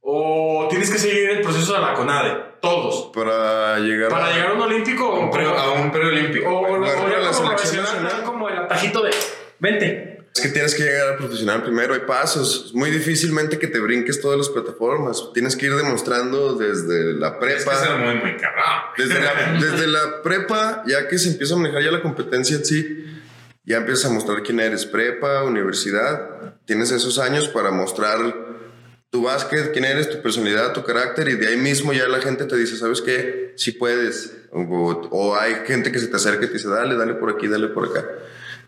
¿O tienes que seguir el proceso de la CONADE? Todos. Para llegar Para a- llegar a un olímpico o, Un pre- a un preolímpico. o, o, o ya como profesional, como el atajito de vente. Es que tienes que llegar al profesional primero, hay pasos. Es muy difícilmente que te brinques todas las plataformas. Tienes que ir demostrando desde la Es prepa. que ser muy, muy. Desde la, desde la prepa, ya que se empieza a manejar ya la competencia en sí, ya empiezas a mostrar quién eres, prepa, universidad. Tienes esos años para mostrar tu básquet, quién eres, tu personalidad, tu carácter, y de ahí mismo ya la gente te dice, ¿sabes qué? Sí puedes. O, o hay gente que se te acerca y te dice, dale, dale por aquí, dale por acá.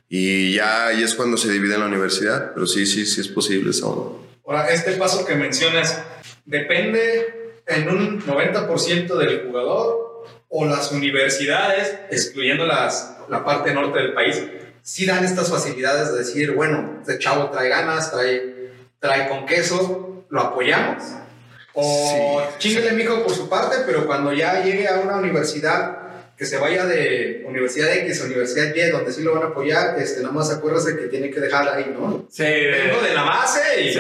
Y ya ahí es cuando se divide en la universidad, pero sí, sí, sí es posible esa onda. Ahora, este paso que mencionas, ¿depende en un 90% del jugador o las universidades, excluyendo las, la parte norte del país, sí dan estas facilidades de decir, bueno, este chavo trae ganas, trae, trae con queso, lo apoyamos? O chíngale mijo por su parte, pero cuando ya llegue a una universidad que se vaya de Universidad X a Universidad Y, donde sí lo van a apoyar, este, nada más acuérdate que tiene que dejar ahí, ¿no? Sí, Vengo de la base y...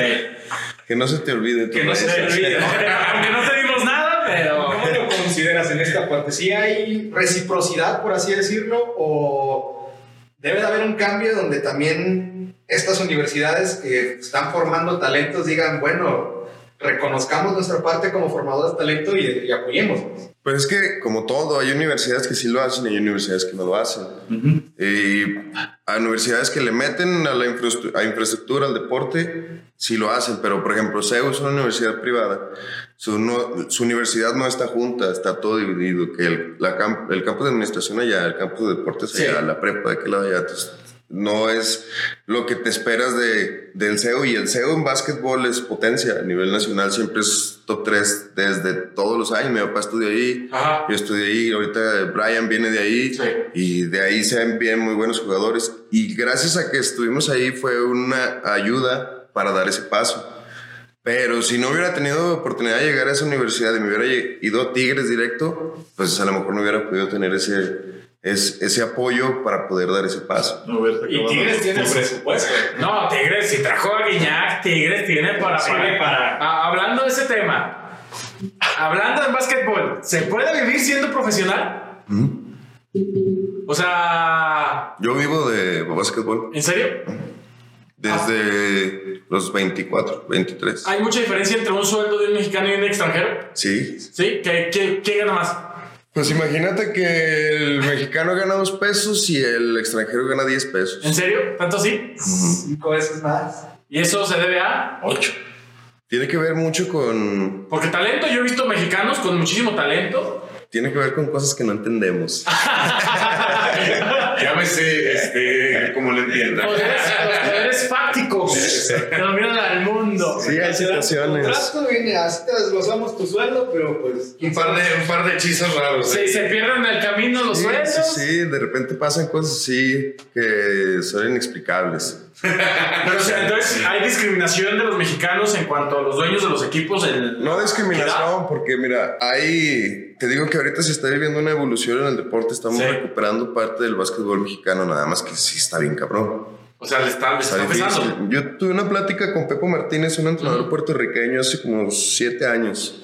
Que no se te olvide. tu Que no se te olvide. Aunque no te dimos nada, pero. ¿Cómo lo consideras en esta parte? ¿Sí hay reciprocidad, por así decirlo? ¿O debe de haber un cambio donde también estas universidades que están formando talentos digan, bueno, reconozcamos nuestra parte como formadores de talento y, y apoyemos? Pues es que, como todo, hay universidades que sí lo hacen y hay universidades que no lo hacen. Y hay universidades que le meten a la infraestru- a infraestructura, al deporte, sí lo hacen. Pero, por ejemplo, CEU es una universidad privada. Su, no- su universidad no está junta, está todo dividido. Que el, la cam- el campo de administración allá, el campo de deportes allá, Sí. la prepa de aquel lado allá. entonces, no es lo que te esperas de, del CEU. Y el CEU en básquetbol es potencia. A nivel nacional siempre es top 3 desde todos los años. Mi papá estudió ahí. Ajá. Yo estudié ahí, ahorita Brian viene de ahí Sí. y de ahí se ven bien muy buenos jugadores. Y gracias a que estuvimos ahí fue una ayuda para dar ese paso. Pero si no hubiera tenido oportunidad de llegar a esa universidad y me hubiera ido a Tigres directo, pues a lo mejor no hubiera podido tener ese, es- ese apoyo para poder dar ese paso. Y Tigres tiene presupuesto. No, Tigres, si trajo a Guiñac, Tigres tiene para. Sí, para, para- Ah, hablando de ese tema, hablando de básquetbol, ¿se puede vivir siendo profesional? O sea, Yo vivo de básquetbol ¿en serio? desde los 24, 23. ¿Hay mucha diferencia entre un sueldo de un mexicano y un extranjero? Sí, ¿Sí? ¿Qué, qué, qué gana más? Pues imagínate que el mexicano gana dos pesos y el extranjero gana 10 pesos. ¿En serio? ¿Tanto así? Cinco veces más. ¿Y eso se debe a? 8. Tiene que ver mucho con. Porque talento, yo he visto mexicanos con muchísimo talento. Tiene que ver con cosas que no entendemos. Llámese, este, como lo entienda. Poderes, los poderes fácticos que dominan al mundo. Sí, hay situaciones. Contrato viene, así te desglosamos tu sueldo, pero pues... Un par de, un par de hechizos raros. ¿eh? se pierden en el camino los Sí, sueldos. sí, sí, de repente pasan cosas así que son inexplicables. Pero o sea, entonces hay discriminación de los mexicanos en cuanto a los dueños de los equipos. En No discriminación, porque mira, hay. Te digo que ahorita se está viviendo una evolución en el deporte. Estamos Sí. recuperando parte del básquetbol mexicano, nada más que sí está bien cabrón. O sea, le está, le Está pesando. Yo tuve una plática con Pepo Martínez, un entrenador puertorriqueño, hace como siete años.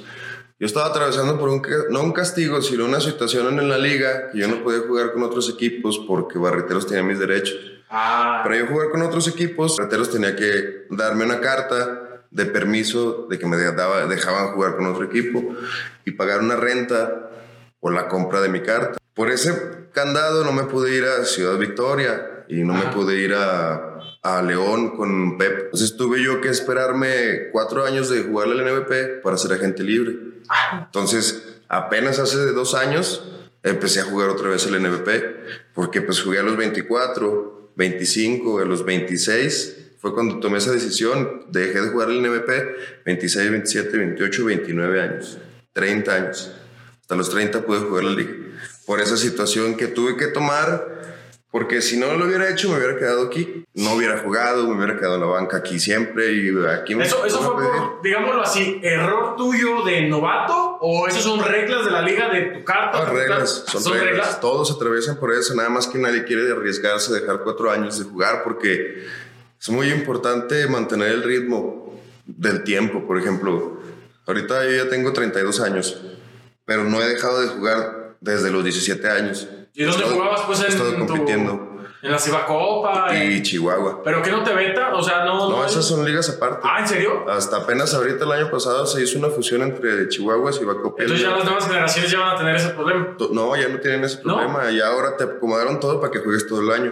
Yo estaba atravesando por un, no un castigo, sino una situación en la liga que yo no podía jugar con otros equipos porque Barriteros tenía mis derechos. Ah, Para yo jugar con otros equipos, Barriteros tenía que darme una carta de permiso de que me daba, dejaban jugar con otro equipo y pagar una renta por la compra de mi carta. Por ese candado no me pude ir a Ciudad Victoria y no me pude ir a, a León con Pep. Entonces tuve yo que esperarme cuatro años de jugar al NBP para ser agente libre. Entonces Apenas hace dos años empecé a jugar otra vez el NBP, porque pues jugué a los 24, 25, a los 26. Fue cuando tomé esa decisión, dejé de jugar el NBP, 26, 27, 28, 29 años, 30 años. Hasta los 30 pude jugar la liga. Por esa situación que tuve que tomar, porque si no lo hubiera hecho, me hubiera quedado aquí. No hubiera jugado, me hubiera quedado en la banca aquí siempre y aquí me Eso, eso fue por, digámoslo así, error tuyo de novato o eso son reglas de la liga de tu carta. Son tu reglas, carta? son, reglas. Todos se atraviesan por eso, nada más que nadie quiere arriesgarse a dejar cuatro años de jugar porque es muy importante mantener el ritmo del tiempo. Por ejemplo, ahorita yo ya tengo 32 años, pero no he dejado de jugar desde los 17 años. ¿Y dónde estado- jugabas pues en estado tu- compitiendo. En la Cibacopa. Y en- Chihuahua. ¿Pero qué no te veta? O sea, no... No, esas son ligas aparte. Ah, ¿en serio? Hasta apenas ahorita el año pasado se hizo una fusión entre Chihuahua y Chihuahua. Entonces ya las nuevas generaciones ya van a tener ese problema. No, ya no tienen ese ¿No? problema. Ya ahora te acomodaron todo para que juegues todo el año.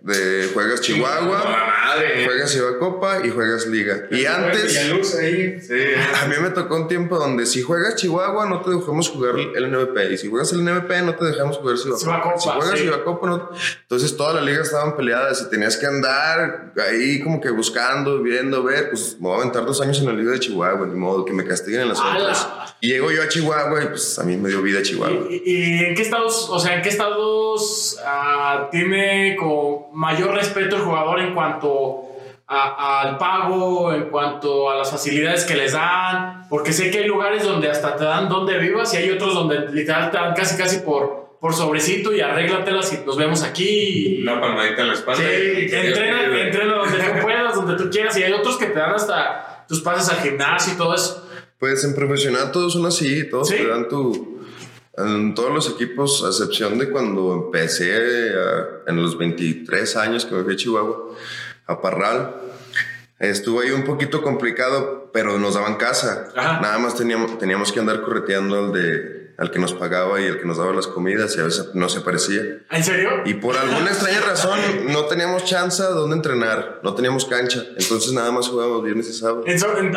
De, juegas Chihuahua, madre. juegas Copa y juegas Liga. Y antes, ahí. Sí. a mí me tocó un tiempo donde si juegas Chihuahua no te dejamos jugar el NBP. Y si juegas el NBP no te dejamos jugar Copa. Si juegas sí. Copa no. Entonces todas las ligas estaban peleadas y tenías que andar ahí como que buscando, viendo, ver. Pues me voy a aventar dos años en la Liga de Chihuahua, ni modo que me castiguen en las ¡Hala! otras. Y llego yo a Chihuahua y pues a mí me dio vida Chihuahua. ¿Y, y en qué estados, o sea, en qué estados ah, tiene con mayor respeto el jugador en cuanto al pago, en cuanto a las facilidades que les dan? Porque sé que hay lugares donde hasta te dan donde vivas y hay otros donde literal te dan casi casi por, por sobrecito y arréglatelas y nos vemos aquí. Una palmadita en la espalda. Sí, entrena, entrena donde tú puedas, donde tú quieras y hay otros que te dan hasta tus pases al gimnasio y todo eso. Pues en profesional todos son así, todos ¿Sí? te dan tu... En todos los equipos, a excepción de cuando empecé a- en los 23 años que me fui a Chihuahua, a Parral, estuvo ahí un poquito complicado, pero nos daban casa. Ajá. Nada más teníamos, teníamos que andar correteando al, de, al que nos pagaba y el que nos daba las comidas y a veces no se parecía. ¿En serio? Y por alguna extraña razón no teníamos chance de dónde entrenar, no teníamos cancha, entonces nada más jugábamos viernes y sábado.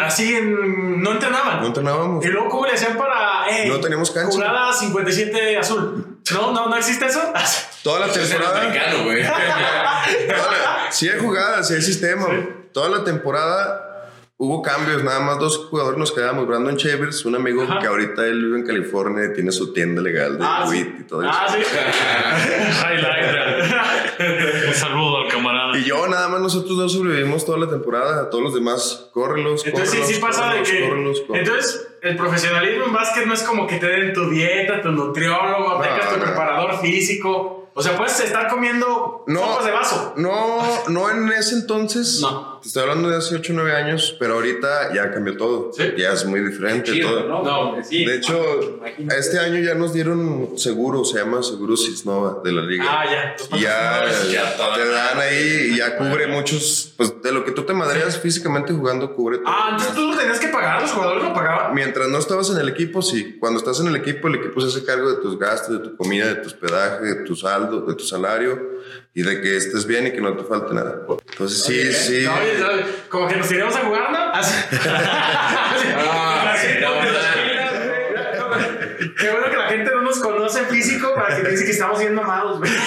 Así en- no entrenaban. No entrenábamos. Y luego, ¿cómo le hacían para. eh, No teníamos cancha. Jugada 57 azul. No, no, no existe eso. Toda la temporada... americano, güey. Sí hay jugadas, sí hay sistema. Toda la temporada hubo cambios, nada más dos jugadores nos quedamos. Brandon Chambers, un amigo Ajá. que ahorita él vive en California y tiene su tienda legal de Ah, sí. y todo eso. Ah, sí. Un saludo al camarada. Y yo, nada más nosotros dos sobrevivimos toda la temporada. A todos los demás, córrelos, Entonces sí, córrelos, sí pasa de córrelos, que. córrelos, córrelos. Entonces, el profesionalismo en básquet no es como que te den tu dieta, tu nutriólogo, No, tengas tu no. preparador físico. O sea, puedes estar comiendo No. sopas de vaso. No, no en ese entonces. No. Te estoy hablando de hace 8 o 9 años, pero ahorita ya cambió todo. Sí. Ya es muy diferente todo. ¿no? No, sí. De hecho, Imagínate. este año ya nos dieron seguro, se llama Seguro Cisnova de la liga. Ah, ya. Ya, ya toda te dan ahí y ya cubre muchos, pues de lo que tú te madreas físicamente jugando, cubre todo. Ah, entonces tú lo tenías que pagar, los jugadores lo pagaban. Mientras no estabas en el equipo, sí. Cuando estás en el equipo, el equipo se hace cargo de tus gastos, de tu comida, de tu hospedaje, de tu saldo, de tu salario y de que estés bien y que no te falte nada. Entonces, sí, sí. No, como que nos iríamos a jugar, ¿no? Ah. Qué bueno que la gente no nos conoce físico para que piense que estamos bien mamados, güey.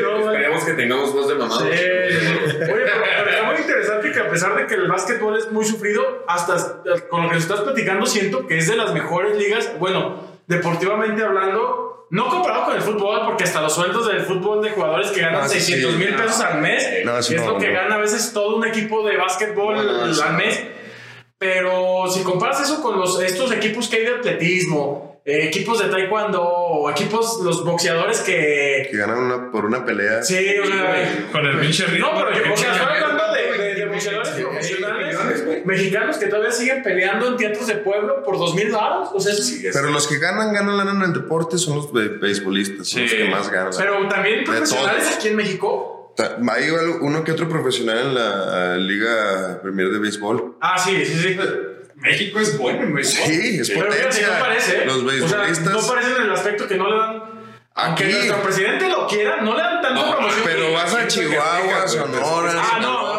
No. Esperemos que tengamos voz de mamado. Sí. Oye, pero, pero está muy interesante que a pesar de que el básquetbol es muy sufrido, hasta con lo que nos estás platicando, siento que es de las mejores ligas, bueno, deportivamente hablando, no comparado con el fútbol, porque hasta los sueldos del fútbol de jugadores que ganan Ah, sí, 600 mil sí. pesos al mes, No, es no, lo que no. gana a veces todo un equipo de básquetbol No, no, eso al mes. Pero si comparas eso con los, estos equipos que hay de atletismo, eh, equipos de taekwondo, o equipos, los boxeadores que... Que ganan una, por una pelea. Sí, sea, Con el pinche ritmo. no, pero yo o sea, estoy Pinche hablando de, de, de boxeadores profesionales mexicanos que todavía siguen peleando en teatros de pueblo por dos mil baros. O sea, eso sí Pero los que ganan, ganan lana en el deporte son los be- beisbolistas, son los que más ganan. Pero también profesionales todos. aquí en México. Hay uno que otro profesional en la Liga Premier de Béisbol. Ah, sí, sí, sí. México es bueno en béisbol. Sí, es Pero fíjate, potencia. no parece. ¿eh? Los O sea, beisbolistas. no parece en el aspecto que no le dan. Aunque Aquí. nuestro presidente lo quiera, no le dan tanta No, promoción. Pero vas a Chihuahua, Sonora. Ah, no,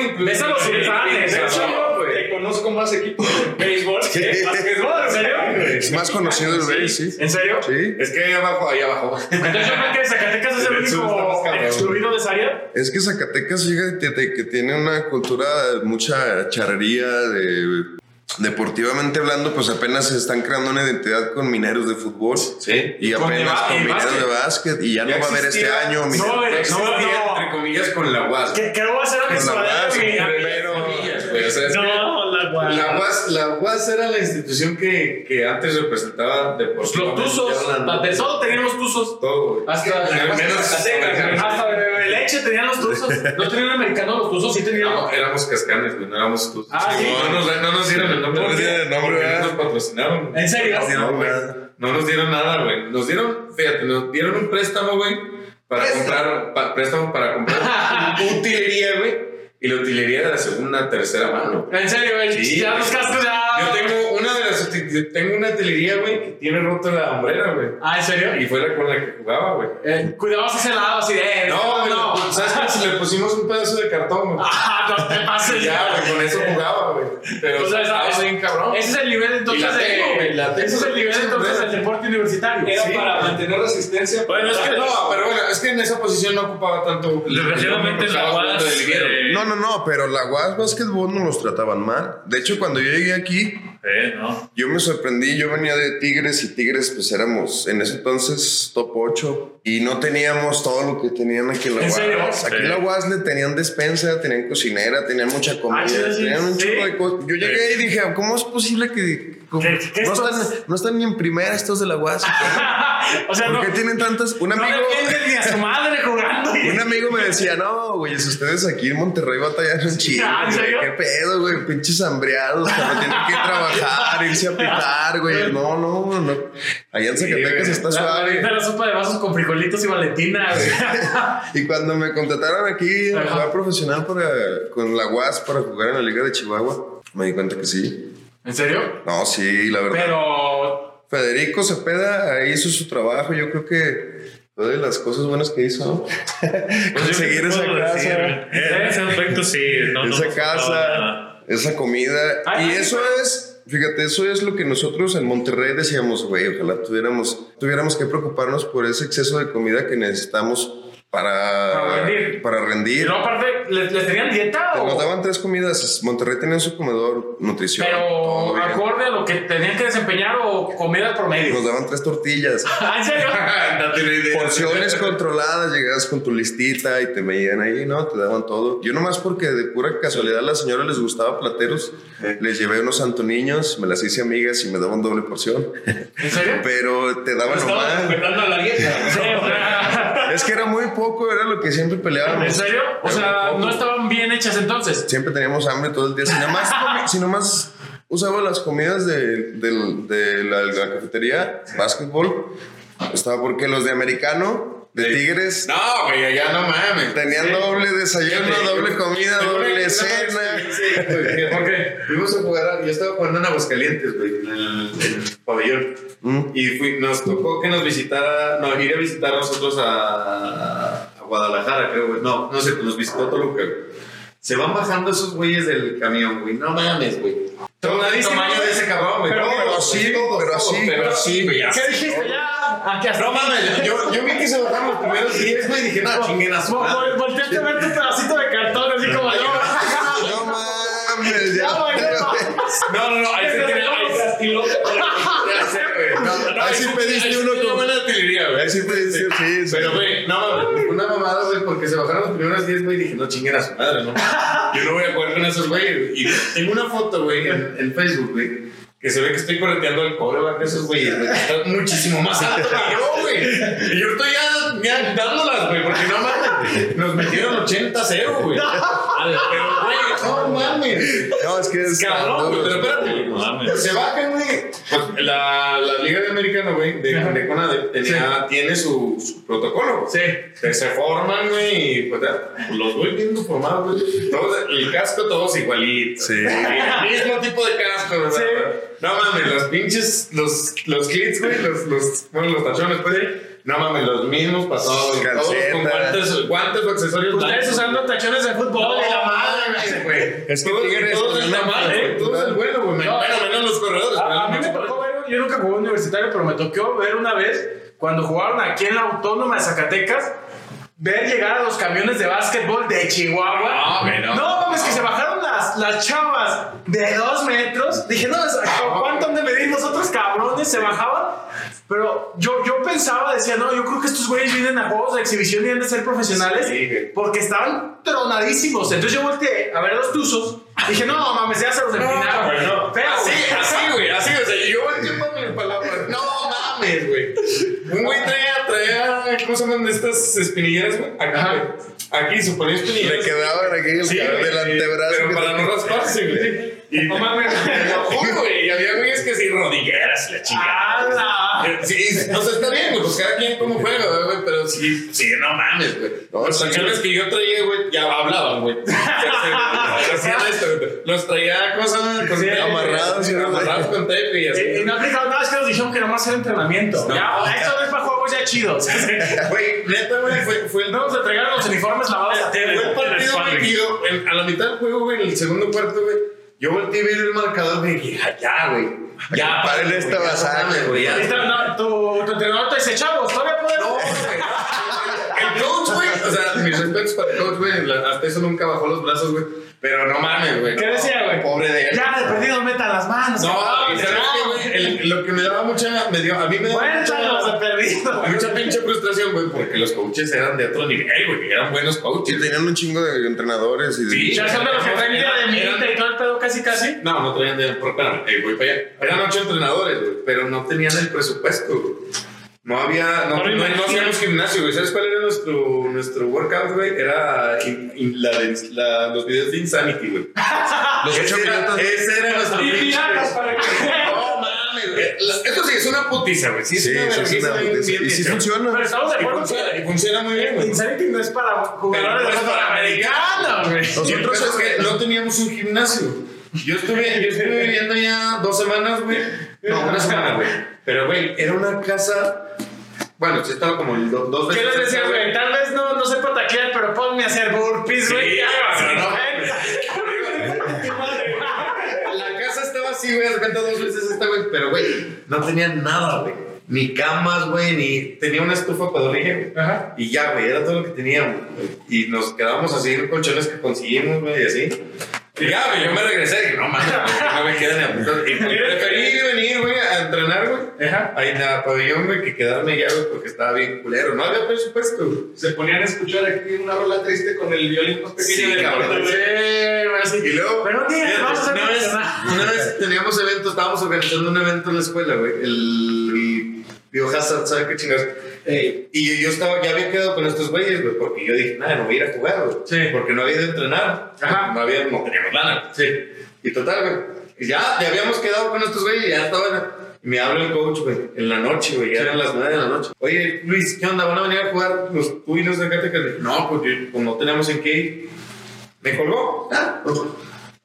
Güey, Ves a los sultanes, te conozco más equipos de béisbol ¿Basquetbol? ¿En serio? Es más conocido el Bay, sí. ¿En serio? Sí. Es que ahí abajo, ahí abajo. Entonces yo creo que Zacatecas es el único excluido de esa área. Es que Zacatecas, fíjate que tiene una cultura, mucha charrería, de, deportivamente hablando, pues apenas se están creando una identidad con mineros de fútbol. Sí. Y Con apenas con mineros básquet. de básquet. Y ya, Ya no va a haber este año. No, no, no. entre comillas, con la UAS. Que, que voy a mi Con la UAS, mi- Pero, güey, o sea, es que No, la UAS, la UAS era la institución que, que antes representaba Los deportivamente. tuzos. hablando. De todo tenían los tuzos. Todo, güey. Hasta, de leche tenían los tuzos. No tenían americano, los tuzos sí tenían. No, éramos cascanes, güey, no éramos tuzos. Ah, sí. No nos, no nos dieron el nombre. No nos dieron el nombre, nos patrocinaron. ¿En serio? No, güey. No nos dieron nada, güey. Nos dieron, fíjate, nos dieron un préstamo, güey, para comprar, préstamo para comprar utilería, güey. Y la utilería de la segunda, tercera mano. En serio, güey. Sí, ya. Yo tengo una de las tengo una utilería, güey, que tiene roto la hombrera, güey. Ah, ¿en serio? Y fue la con la que jugaba, güey. Eh, cuidabas ese lado así de. eh, No, güey, no. ¿sabes qué? Si le pusimos un pedazo de cartón, güey. Ah, no te pases Ya, güey, con eso jugaba, güey. Pero O sea, estaba esa- bien cabrón. Ese es el nivel entonces Y la tengo, de. güey, la tengo. ese es el nivel entonces del deporte universitario. Era Sí. para mantener resistencia. Bueno, es que No, pero bueno, es que en esa posición no ocupaba tanto. Desgraciadamente la UAS. eh, No, no, no, pero la UAS Básquetbol no los trataban mal. De hecho, cuando yo llegué aquí, eh, no. yo me sorprendí. Yo venía de Tigres y Tigres, pues éramos en ese entonces top 8 y no teníamos todo lo que tenían aquí en la ¿En UAS. Aquí Sí. en la UAS le tenían despensa, tenían cocinera, tenían mucha comida, Ah, sí, tenían un sí. chico de cosas. Yo llegué y dije, ¿cómo es posible que, como- ¿Qué- qué no, están, no están ni en primera estos de la UAS? o sea, ¿Por no. qué tienen tantas? Un No amigo. defienden ni a su madre jugando. Un amigo me decía, no, güey, si ustedes aquí en Monterrey batallan un chingo. Ah, ¿en güey, serio? ¿Qué pedo, güey? Pinches hambreados, cuando tienen que trabajar, irse a pitar, güey. No, no, no. Allá en Zacatecas está La, suave. la sopa de vasos con frijolitos y valentina. Y cuando me contrataron aquí a jugar profesional para, con la UAS para jugar en la Liga de Chihuahua, me di cuenta que sí. ¿En serio? No, sí, la verdad. Pero. Federico Cepeda hizo su trabajo. Yo creo que fue de las cosas buenas que hizo, ¿no? Conseguir esa casa. En ese aspecto sí. No, esa casa, esa comida. Ay, y ay, eso es, fíjate, eso es lo que nosotros en Monterrey decíamos, güey, ojalá tuviéramos, tuviéramos que preocuparnos por ese exceso de comida que necesitamos para, Para rendir. para Y rendir. luego, aparte, ¿les, les tenían dieta o.? Nos daban tres comidas. Monterrey tenía su comedor, nutrición. Pero acorde a lo que tenían que desempeñar o comida promedio. Nos daban tres tortillas. Ah, ¿En serio? no tiene idea. Porciones controladas, llegabas con tu listita y te veían ahí, ¿no? Te daban todo. Yo nomás porque de pura casualidad a la señora les gustaba plateros, les llevé unos antoniños, me las hice amigas y me daban doble porción. ¿En serio? Pero te daban nomás. a la dieta. Es que era muy poco, era lo que siempre peleábamos. ¿En serio? O Era sea, no estaban bien hechas entonces. Siempre teníamos hambre todo el día. Si nomás, si nomás usaba las comidas de, del- de la, la cafetería, básquetbol, estaba porque los de americano, de Sí. Tigres, No, güey, allá no mames. Tenían doble desayuno, Sí. doble comida, doble cena. experiencia, güey. ¿Por qué? Fuimos a jugar, a- yo estaba jugando en Aguascalientes, güey, en el, en el pabellón. Mm. Y fui- nos tocó que nos visitara, no, ir a visitar nosotros a, a Guadalajara, creo, güey. No, no sé, nos visitó Toluca, güey. Se van bajando esos güeyes del camión, güey. No mames, güey. Tamaño de ese cabrón, güey. Pero- Todos, pero güey, sí, todos, pero todos, sí. Pero sí, güey. ¿Qué así, dijiste ya? Hasta No mames, yo, yo vi que se bajaron los primeros 10, güey, y dije, no, chinguen a su madre. vol- Volteaste a ver tu pedacito de cartón así como yo. No mames, ya. No, no, no, ahí se tiene, ahí se Ahí sí pediste uno con- buena artillería, güey. Ahí sí decir, sí, sí. Pero, güey, no mames, una mamada, güey, porque se bajaron los primeros 10, güey, y dije, no chinguen a su madre, ¿no? Yo no voy a jugar con esos güeyes. Y tengo una foto, güey, en, en Facebook, güey, que se ve que estoy correteando el coreback de esos güeyes, güey. Está muchísimo más alto que yo, güey. Y yo estoy ya, ya dándolas, güey, porque no mames, nos metieron 80-0, güey. Pero, güey, no mames. No, es que es. Cabrón, güey, pero espérate. No mames. Se bajan, güey. Pues, la, la Liga de Americano, güey, de, de CONADE, tenía- tiene su, su protocolo. Sí. Que se forman, güey, y pues ya, los voy viendo formados, güey. Todos, el casco, todos igualitos. Sí. El mismo tipo de casco, ¿verdad? Sí. No mames, los pinches, los, los clits, güey, los, los, bueno, los tachones, pues, No mames, los mismos para todos. Todos con Calcetas. guantes, guantes o accesorios. Ustedes usando tachones de fútbol No, la madre, güey. Es que Todos- Tigres todos con es la madre, güey. Todos es bueno, güey. No, Bueno, menos los corredores. A, a mí me tocó ver, yo nunca jugué universitario, pero me tocó ver una vez cuando jugaron aquí en la Autónoma de Zacatecas, ver llegar a los camiones de básquetbol de Chihuahua. No, güey, no. No, mames, que se bajaron las, las chavas de dos metros. Dije, no, ¿cuánto han de medir los otros cabrones? Se bajaban. Pero yo, yo pensaba, decía, no, yo creo que estos güeyes vienen a juegos de exhibición y han de ser profesionales Sí, porque estaban tronadísimos. Entonces yo volteé a ver los tuzos. Dije, no, mames, ya se los empinaron. güey, no. Pero, Así, así, güey, así, o sea, yo volteé para mi palabra. No mames, güey. Un güey traía, ¿cómo se llaman estas espinilleras, güey? Aquí, Ajá. güey. Aquí, su ponía Le espinilleras. quedaban aquí el, Sí, del antebrazo. Pero que para no rasparse, güey. Y No mames. Te lo juro, güey. Y había güeyes que sí, rodilleras y la chingada. ¡Hala! Sí, o sea, está bien, güey, pues cada quien como juega, güey, pero sí, sí, no mames, güey. No, Los sí, tachones que yo traía, güey, ya hablaban, güey. Hacían esto, güey. Los traía cosas con amarrados, sí, amarrados con tape y así. Y, y no aplicaron nada, es que nos dijeron que nomás era entrenamiento. No. Ya, esto no es para juegos ya chidos. Güey, neta, güey, fue, fue el No nos entregaron los uniformes lavados a Fue el partido, güey, y a la mitad del juego, güey, en el segundo cuarto, güey, yo volteé a ver el marcador, y dije, "Ah, ya, güey. Ya, güey, esta basada, güey, tu, tu entrenador te dice, chavos, todavía podemos. No, güey. El coach, güey, o sea, mis respetos para el coach, güey, hasta eso nunca bajó los brazos, güey. Pero no mames, güey. ¿Qué decía, güey? Pobre de él. Ya, de perdido, metan las manos. No, ¿sabes qué? El- Lo que me daba mucha, me dio, a mí me daba mucha, perdido. mucha pinche frustración, güey, porque los coaches eran de otro nivel, güey, eran buenos Sí, coaches. tenían un chingo de entrenadores y de- Sí. Ya son de los que traen de milita y todo el pedo casi casi. No, no traían de. pero, Espérame, eh, voy para allá. Eran ocho entrenadores, güey, pero no tenían el presupuesto, güey. No había. No, No hacíamos gimnasio, güey. ¿Sabes cuál era nuestro, nuestro workout, güey? Era in- in- la de- la- los videos de Insanity, güey. Los ocho minutos. Ese era nuestro Y pinche- piratas para que. Esto sí es una putiza, güey. Sí, es Sí, una sí, es vergüenza una bien- putiza. bien Y sí funciona. Pero estamos de acuerdo funciona, y que funciona muy bien, güey. Insanity no es para jugadores no es para americano, güey. Nosotros es que no teníamos un gimnasio. Yo estuve, yo estuve viviendo ya dos semanas, güey. No, una semana, güey. Pero, güey, era una casa. Bueno, sí estaba como el do- dos ¿Qué veces. les decías, güey? Tal vez no, no sepa taclear, pero ponme a hacer burpees, Sí, güey. Ya, pero no. no. Así, güey. Has cuenta dos veces esta, güey. Pero, güey, no tenía nada, güey. Ni camas, güey, ni. Tenía una estufa dormir, güey. Ajá. Y ya, güey, era todo lo que teníamos. Y nos quedábamos así en colchones que conseguimos, güey, y así. Y ya, yo me regresé. Dije, no mames, no me quedan a. Y preferí venir, güey, a entrenar, güey. Ajá. Ahí en la pabellón, güey, que quedarme ya, güey, porque estaba bien culero. No había presupuesto, güey. Se ponían a escuchar aquí una rola triste con el violín más pequeño Sí, del cabrón. Sí, así. Y luego, Pero a hacer una vez, una vez teníamos eventos, estábamos organizando un evento en la escuela, güey. El Biohazard, ¿sabes qué chingados? Y yo, estaba, ya había quedado con estos güeyes, güey, porque yo dije, nada, no voy a ir a jugar, güey. Sí. Porque no había a entrenar. Ajá. No había, no teníamos lana. Sí. Y total, güey. Ya, ya habíamos quedado con estos güeyes, ya estaban. Me habla el coach, güey, en la noche, güey, ya eran las nueve de la noche. Oye, Luis, ¿qué onda? ¿Van a venir a jugar los tú y los de dije, No, porque como no teníamos en qué ir. Me colgó. Ah, pues,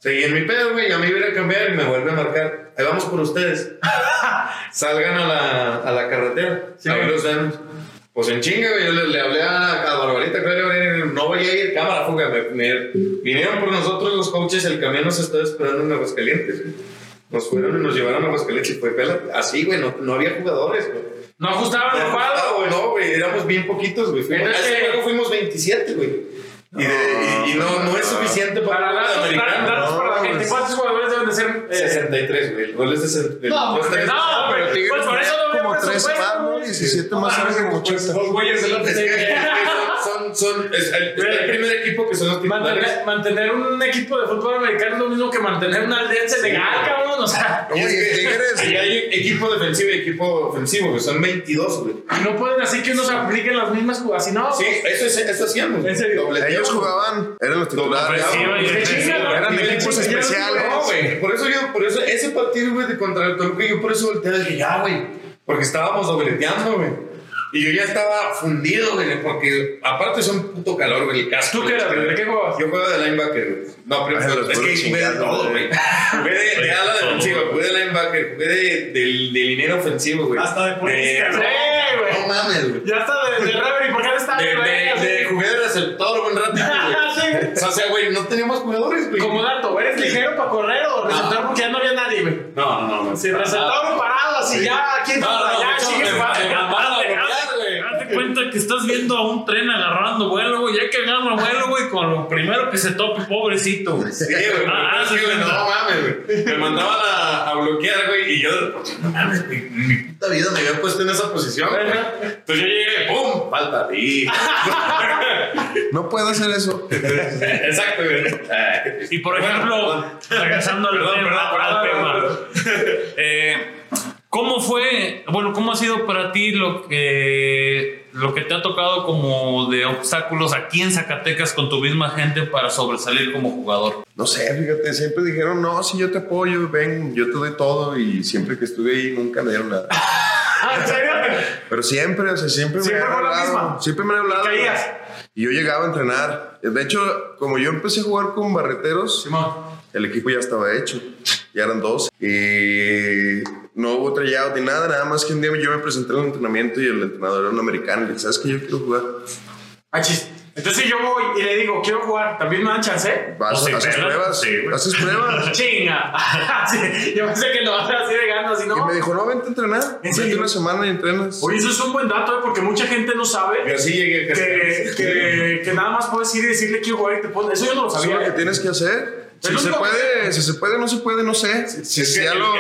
Seguí en mi pedo, güey, ya me iba a cambiar y me vuelve a marcar. Ahí vamos por ustedes. Salgan a la, a la carretera. Sí. Ahí los vemos. Pues en chinga, güey, yo le, le hablé a, a Barbarita, que no voy a ir, cámara, fuga. Me, me- vinieron por nosotros los coaches, el camión nos estaba esperando en Aguascalientes. güey. Nos fueron y nos llevaron a Aguascalientes y fue pela. Así, güey, no, no había jugadores, güey. No ajustaban el cuadro, güey. No, güey, éramos bien poquitos, güey. Fuimos- ese juego fuimos 27, güey. Y, de- y- y no, no es suficiente para, Para datos, datos para la gente. ¿Cuántos jugadores deben de ser? eh, 63, güey. El gol es de 60. No, tres- no, pero Tigres pues por eso no como tres presupuesto, más, ¿no? güey. 17 más menos como 80. Dos güeyes del otro. Que- que son, son, son- es el, primer equipo que son los titulares. Mantener, mantener un equipo de fútbol americano es lo mismo que mantener una aldea en Senegal, cabrón. O sea, Y es Oye, que hay equipo defensivo y equipo ofensivo, güey. Son 22, güey. no pueden así que unos apliquen las mismas jugadas. Si no, Sí, eso, es, eso hacíamos. ¿En serio? Ellos jugaban, eran los titulares. Eran equipos especiales. No, güey. Por eso yo, por eso, ese partido, güey, de contra el Toluca, yo por eso volteé y dije, ya, güey. Porque estábamos dobleteando, güey. Y yo ya estaba fundido, güey, porque aparte es un puto calor, güey, el casco. ¿Tú qué eras, güey? ¿De qué jugabas? Yo juego de linebacker, güey. No, pero Ay, los es que jugué de todo, güey. güey. Jugué de, de ala defensiva, jugué de linebacker, jugué de, del, de liniero ofensivo, güey. Hasta de política, De- ¿no? Sí, güey. No mames, güey. Ya está de, de referee, ¿por qué no está De, de, de jugué de receptor un ratito, güey. Sí. O sea, güey, no teníamos jugadores, güey. Como dato, ¿eres ligero para correr o receptor porque ya no había nadie, güey? No, no, no. Si receptor parado, así ya, ¿quién No, no, ya, mucho sigue me- su me mamaba madre. bloquear, güey. Date cuenta que estás viendo a un tren agarrando vuelo, güey. Ya que agarra vuelo, güey, con lo primero que se tope, pobrecito. güey. Sí, güey. Ah, sí, güey, cuenta. no mames, güey. Me mandaban a, a bloquear, güey, y yo, no mames, güey, en mi puta vida me había puesto en esa posición, güey. Entonces yo llegué, ¡pum! Falta a ti. No puedo hacer eso. Exacto, güey. Y por ejemplo, regresando al Perdón, tema, perdón, al perdón, tema. Eh, ¿Cómo fue, bueno, cómo ha sido para ti lo que, lo que te ha tocado como de obstáculos aquí en Zacatecas con tu misma gente para sobresalir como jugador? No sé, fíjate, siempre dijeron, no, si yo te apoyo, ven, yo te doy todo. Y siempre que estuve ahí nunca me dieron nada. ¿En serio? Pero siempre, o sea, siempre, Siempre me han la hablado. misma. Siempre me han hablado. caías? Y yo llegaba a entrenar. De hecho, como yo empecé a jugar con barreteros, Simón. el equipo ya estaba hecho. Ya eran dos. Y no hubo tryout ni nada. Nada más que un día yo me presenté al entrenamiento y el entrenador era un americano. Y le dije, ¿sabes qué? Yo quiero jugar. Ah, chis. Entonces si yo voy y le digo, quiero jugar, ¿también me dan chance? Vas, O haces pelas, pruebas. sí, güey. haces pruebas. Chinga. Sí, yo pensé que lo vas a así de ganas, Y no. me dijo, no, vente a entrenar. ¿En Vente una semana y entrenas. Oye, eso es un buen dato, ¿eh? porque mucha gente no sabe Y llegué casi. que, que, que nada más puedes ir y decirle quiero jugar y te pones. Eso yo no lo Eso es sabía. lo que tienes que hacer. Si se puede, si se puede, no se puede, no sé. Si Es que ya lo.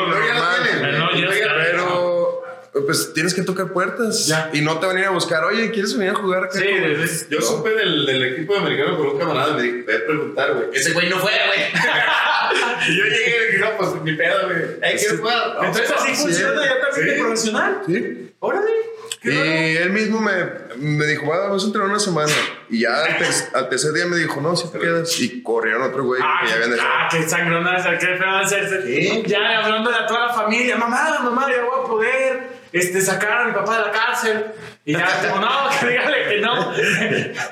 Pero pues tienes que tocar puertas Ya. y no te van a ir a buscar, oye, ¿quieres venir a jugar? Sí, con-" es- Yo supe del, del equipo de americano por un camarada y me dije, voy a preguntar, güey. Ese güey no fue, güey. y yo llegué y dije, no, pues mi pedo, güey. Hey, ¿quieres jugar? Entonces así sí, funciona ya también sí. de profesional. Sí. Órale. Y él mismo me, me dijo, "Va, vamos a entrenar una semana. Y ya al, ter- al tercer día me dijo, no, si te quedas. Y corrieron otro güey Ah, que ya habían dejado. ah, qué sangronaza, qué feo hacerse. Ya hablando de toda la familia, mamá, mamá, ya voy a poder este, sacar a mi papá de la cárcel. Y ya, como no, que dígale que no.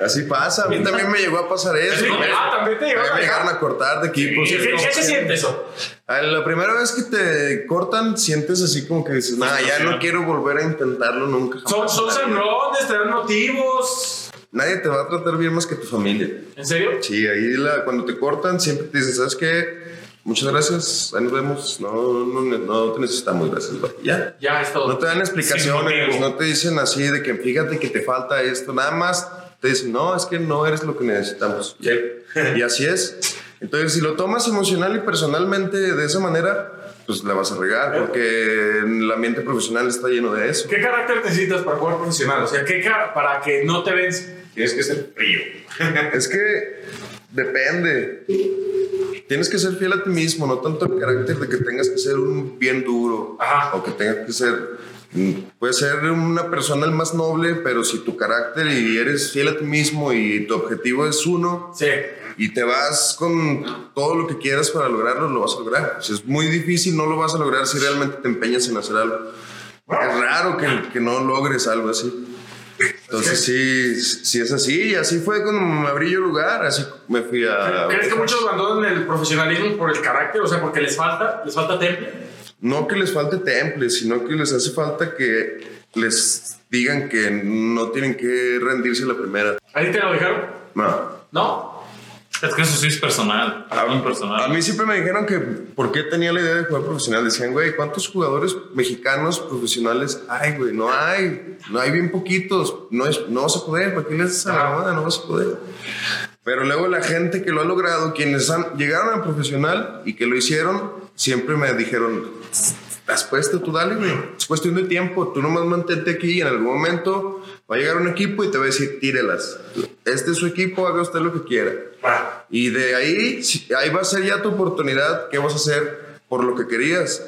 Así pasa. A mí también me llegó a pasar eso. Sí, ah, también te llegó A me llegaron a cortar de equipos. ¿Qué, qué- qué se siente eso? La primera vez que te cortan, sientes así como que dices, nada, ya no quiero volver a intentarlo nunca. Son, son sangrones, te dan motivos. Nadie te va a tratar bien más que tu familia. ¿En serio? Sí, ahí la, cuando te cortan siempre te dicen, ¿sabes qué? Muchas gracias, ahí nos vemos. No, no, no te necesitamos, gracias. bye". Ya. Ya es todo. No te dan explicaciones, no te dicen así de que fíjate que te falta esto, nada más te dicen, no, es que no eres lo que necesitamos. Y así es. Entonces, si lo tomas emocional y personalmente de esa manera, pues la vas a regar, porque el ambiente profesional está lleno de eso. ¿Qué carácter necesitas para jugar profesional? O sea, ¿qué para que no te vence? Tienes que ser frío. Es que depende. Tienes que ser fiel a ti mismo, no tanto el carácter de que tengas que ser un bien duro Ajá. o que tengas que ser. mm, Puedes ser una persona el más noble, pero si tu carácter y eres fiel a ti mismo y tu objetivo es uno Sí. y te vas con todo lo que quieras para lograrlo, lo vas a lograr. Si es muy difícil, no lo vas a lograr si realmente te empeñas en hacer algo. Es raro que, que no logres algo así. Entonces sí, sí es así y así fue cuando me abrí yo lugar, así me fui a... ¿Crees que muchos abandonan el profesionalismo por el carácter? O sea, porque les falta, les falta temple. No que les falte temple, sino que les hace falta que les digan que no tienen que rendirse la primera. ¿Ahí te lo dijeron? No. ¿No? Es que eso sí es personal. Muy personal. A mí siempre me dijeron que por qué tenía la idea de jugar profesional. Decían, güey, ¿cuántos jugadores mexicanos profesionales hay, güey? No hay. No hay bien poquitos. No, es, no vas a poder. ¿Para qué le haces a la mamada? No vas a poder. Pero luego la gente que lo ha logrado, quienes han, llegaron a profesional y que lo hicieron, siempre me dijeron, has puesto, tú dale, güey. Es cuestión de tiempo. Tú nomás mantente aquí y en algún momento va a llegar un equipo y te va a decir, tírelas. Este es su equipo, haga usted lo que quiera. Y de ahí, ahí va a ser ya tu oportunidad. ¿Qué vas a hacer por lo que querías?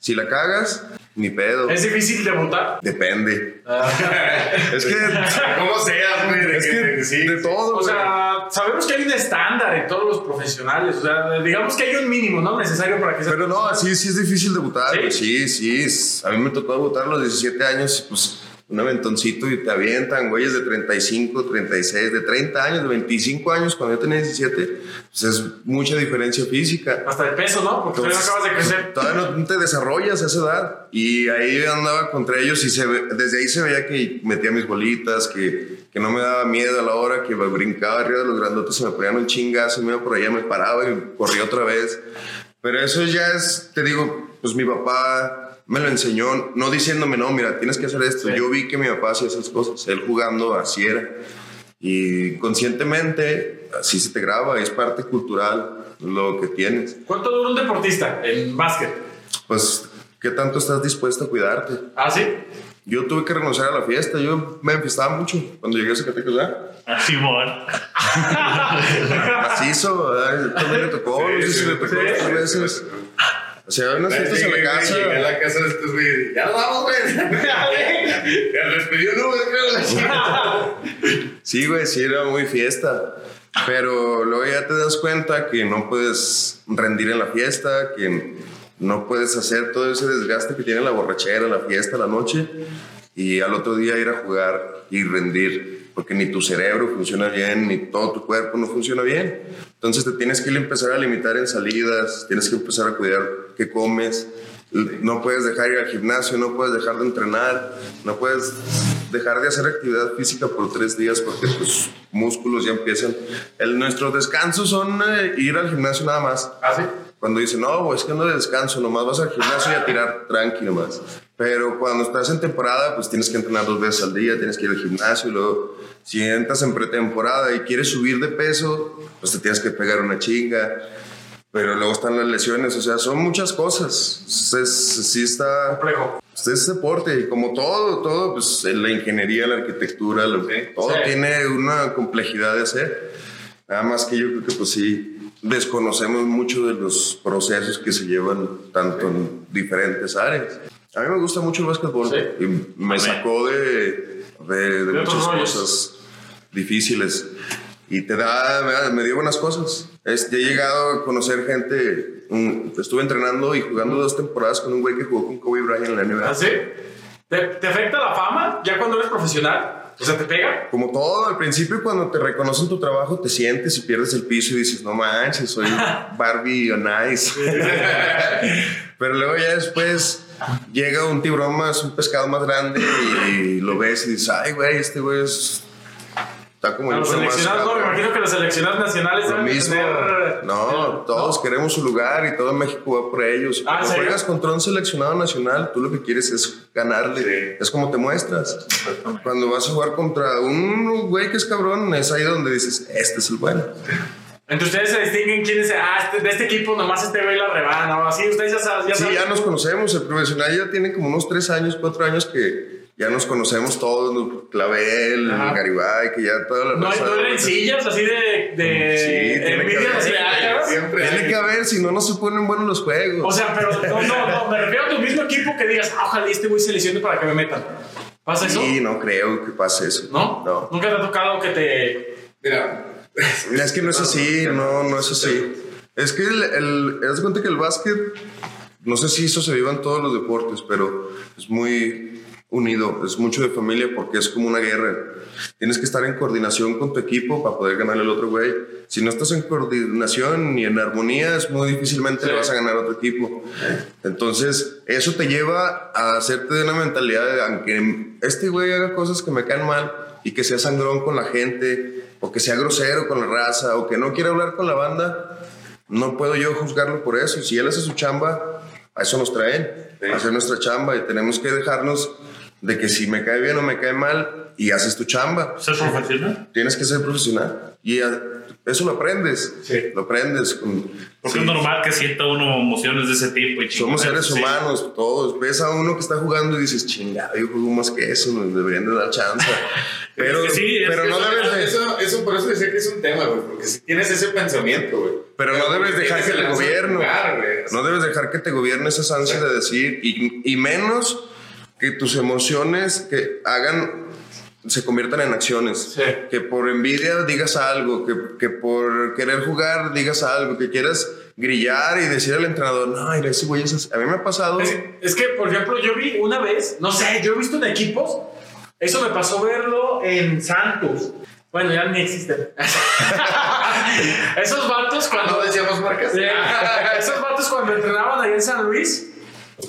Si la cagas, ni pedo. ¿Es difícil debutar? Depende. es que, ¿Cómo seas, güey? De es que- de que sí. de todo. O güey. sea, sabemos que hay un estándar en todos los profesionales. O sea, digamos que hay un mínimo, ¿no? Necesario para que. Pero no, sí, sí es difícil debutar. ¿Sí? Sí, sí. es- a mí me tocó debutar a los 17 años y pues un aventoncito y te avientan, güeyes de 35, 36, de 30 años, de 25 años, cuando yo tenía 17, pues es mucha diferencia física. Hasta de peso, ¿no? Porque todavía no acabas de crecer. Todavía no te desarrollas a esa edad. Y ahí andaba contra ellos y se ve- desde ahí se veía que metía mis bolitas, que, que no me daba miedo a la hora, que me brincaba arriba de los grandotes, se me ponían un chingazo y me iba por allá, me paraba y corría otra vez. Pero eso ya es, te digo, pues mi papá me lo enseñó, no diciéndome, no, mira, tienes que hacer esto. Sí. Yo vi que mi papá hacía esas cosas, él jugando así era. Y conscientemente, así se te graba, es parte cultural lo que tienes. ¿Cuánto dura un deportista en básquet? Pues, ¿qué tanto estás dispuesto a cuidarte? ¿Ah, sí? Yo tuve que renunciar a la fiesta, yo me enfiestaba mucho cuando llegué a Zacatecas, ¿verdad? Simón. Macizo, ¿verdad? También le tocó, no sé si le tocó sí, tres sí, veces. O sea, unas fiestas en la casa. Llegué a la casa de estos güeyes. Ya nos vamos, güey. Ya les pedí un Uber, creo. Sí, güey, sí era muy fiesta. Pero luego ya te das cuenta que no puedes rendir en la fiesta, que no puedes hacer todo ese desgaste que tiene la borrachera, la fiesta, la noche, y al otro día ir a jugar y rendir, porque ni tu cerebro funciona bien, ni todo tu cuerpo no funciona bien. Entonces te tienes que empezar a limitar en salidas, tienes que empezar a cuidar qué comes, no puedes dejar ir al gimnasio, no puedes dejar de entrenar, no puedes dejar de hacer actividad física por tres días porque tus músculos ya empiezan. El, nuestros descansos son eh, ir al gimnasio nada más. ¿Ah, sí? Cuando dicen, no, es que no de descanso, nomás vas al gimnasio y a tirar tranqui nomás. Pero cuando estás en temporada, pues tienes que entrenar dos veces al día, tienes que ir al gimnasio y luego, si entras en pretemporada y quieres subir de peso, pues te tienes que pegar una chinga. Pero luego están las lesiones, o sea, son muchas cosas. Es, sí está Complejo. es deporte y como todo, todo, pues la ingeniería, la arquitectura, lo- todo Sí. tiene una complejidad de hacer. Nada más que yo creo que pues sí, desconocemos mucho de los procesos que se llevan tanto en diferentes áreas. A mí me gusta mucho el básquetbol Sí. y me Amén. sacó de, de, de muchas cosas difíciles y te da, me me dio buenas cosas. Es, ya he llegado a conocer gente, un- estuve entrenando y jugando dos temporadas con un güey que jugó con Kobe Bryant en la NBA. ¿Ah, sí? ¿Te, ¿Te afecta la fama ya cuando eres profesional? O sea, ¿te pega? Como todo, al principio cuando te reconocen tu trabajo, te sientes y pierdes el piso y dices, no manches, soy Barbie on Ice. Pero luego ya después llega un tiburón más, un pescado más grande y lo ves y dices, ay, güey, este güey es... Está como A los seleccionados, no, me cabrón". imagino que los seleccionados nacionales Lo deben de mismo. tener- No, todos queremos su lugar y todo México va por ellos. Ah, ¿en Cuando juegas contra un seleccionado nacional, tú lo que quieres es ganarle. Es como te muestras. Cuando vas a jugar contra un güey que es cabrón, es ahí donde dices, este es el bueno. Entre ustedes se distinguen quién es, ah, este- de este equipo nomás este güey la rebana o así. Ustedes ya saben. Ya Sí, saben. ya nos conocemos. El profesional ya tiene como unos tres años, cuatro años que ya nos conocemos todos. Clavel, Ajá. Garibay, que ya toda la No hay, raza- no hay rencillas así de, de Sí, tiene que haber. así de acá. Siempre Tiene hay. que haber, si no, no se ponen buenos los juegos. O sea, pero no, no, no, me refiero a tu mismo equipo que digas, ah, ojalá este güey se lesione para que me metan. ¿Pasa eso? sí, no creo que pase eso. ¿No? No. Nunca te ha tocado que te. Mira, Mira, es que no es así, no, no es así. Es que el, el, haz de cuenta que el básquet, no sé si eso se viva en todos los deportes, pero es muy unido, es mucho de familia porque es como una guerra. Tienes que estar en coordinación con tu equipo para poder ganarle al otro güey. Si no estás en coordinación ni en armonía, es muy difícilmente le vas a ganar a otro equipo. Entonces, eso te lleva a hacerte de una mentalidad de, aunque este güey haga cosas que me caen mal y que sea sangrón con la gente, o que sea grosero con la raza, o que no quiera hablar con la banda, no puedo yo juzgarlo por eso. Si él hace su chamba, a eso nos traen, a hacer nuestra chamba, y tenemos que dejarnos de que si me cae bien o me cae mal, y haces tu chamba. ¿Ser profesional? Tienes que ser profesional. Y eso lo aprendes. Sí. Lo aprendes. con- Porque sí. es normal que sienta uno emociones de ese tipo. Y Somos seres sí. humanos, todos. Ves a uno que está jugando y dices, chingado, yo juego más que eso, nos deberían de dar chance. Pero, Es que sí, pero no debes de, eso, eso por eso decía que es un tema, güey. Porque si tienes ese pensamiento, güey. Pero no debes dejar que te gobierno. jugar. No debes dejar que te gobierne esa ansia de decir, y, y menos que tus emociones que hagan, se conviertan en acciones. Sí. Que por envidia digas algo, que, que por querer jugar digas algo, que quieras grillar y decir al entrenador, no, mira, ese güey es así". A mí me ha pasado. Es, es que, por ejemplo, yo vi una vez, no sé, yo he visto en equipos Eso me pasó verlo en Santos. Bueno, ya ni existen. Esos vatos cuando... No decíamos marcas. Esos vatos cuando entrenaban ahí en San Luis,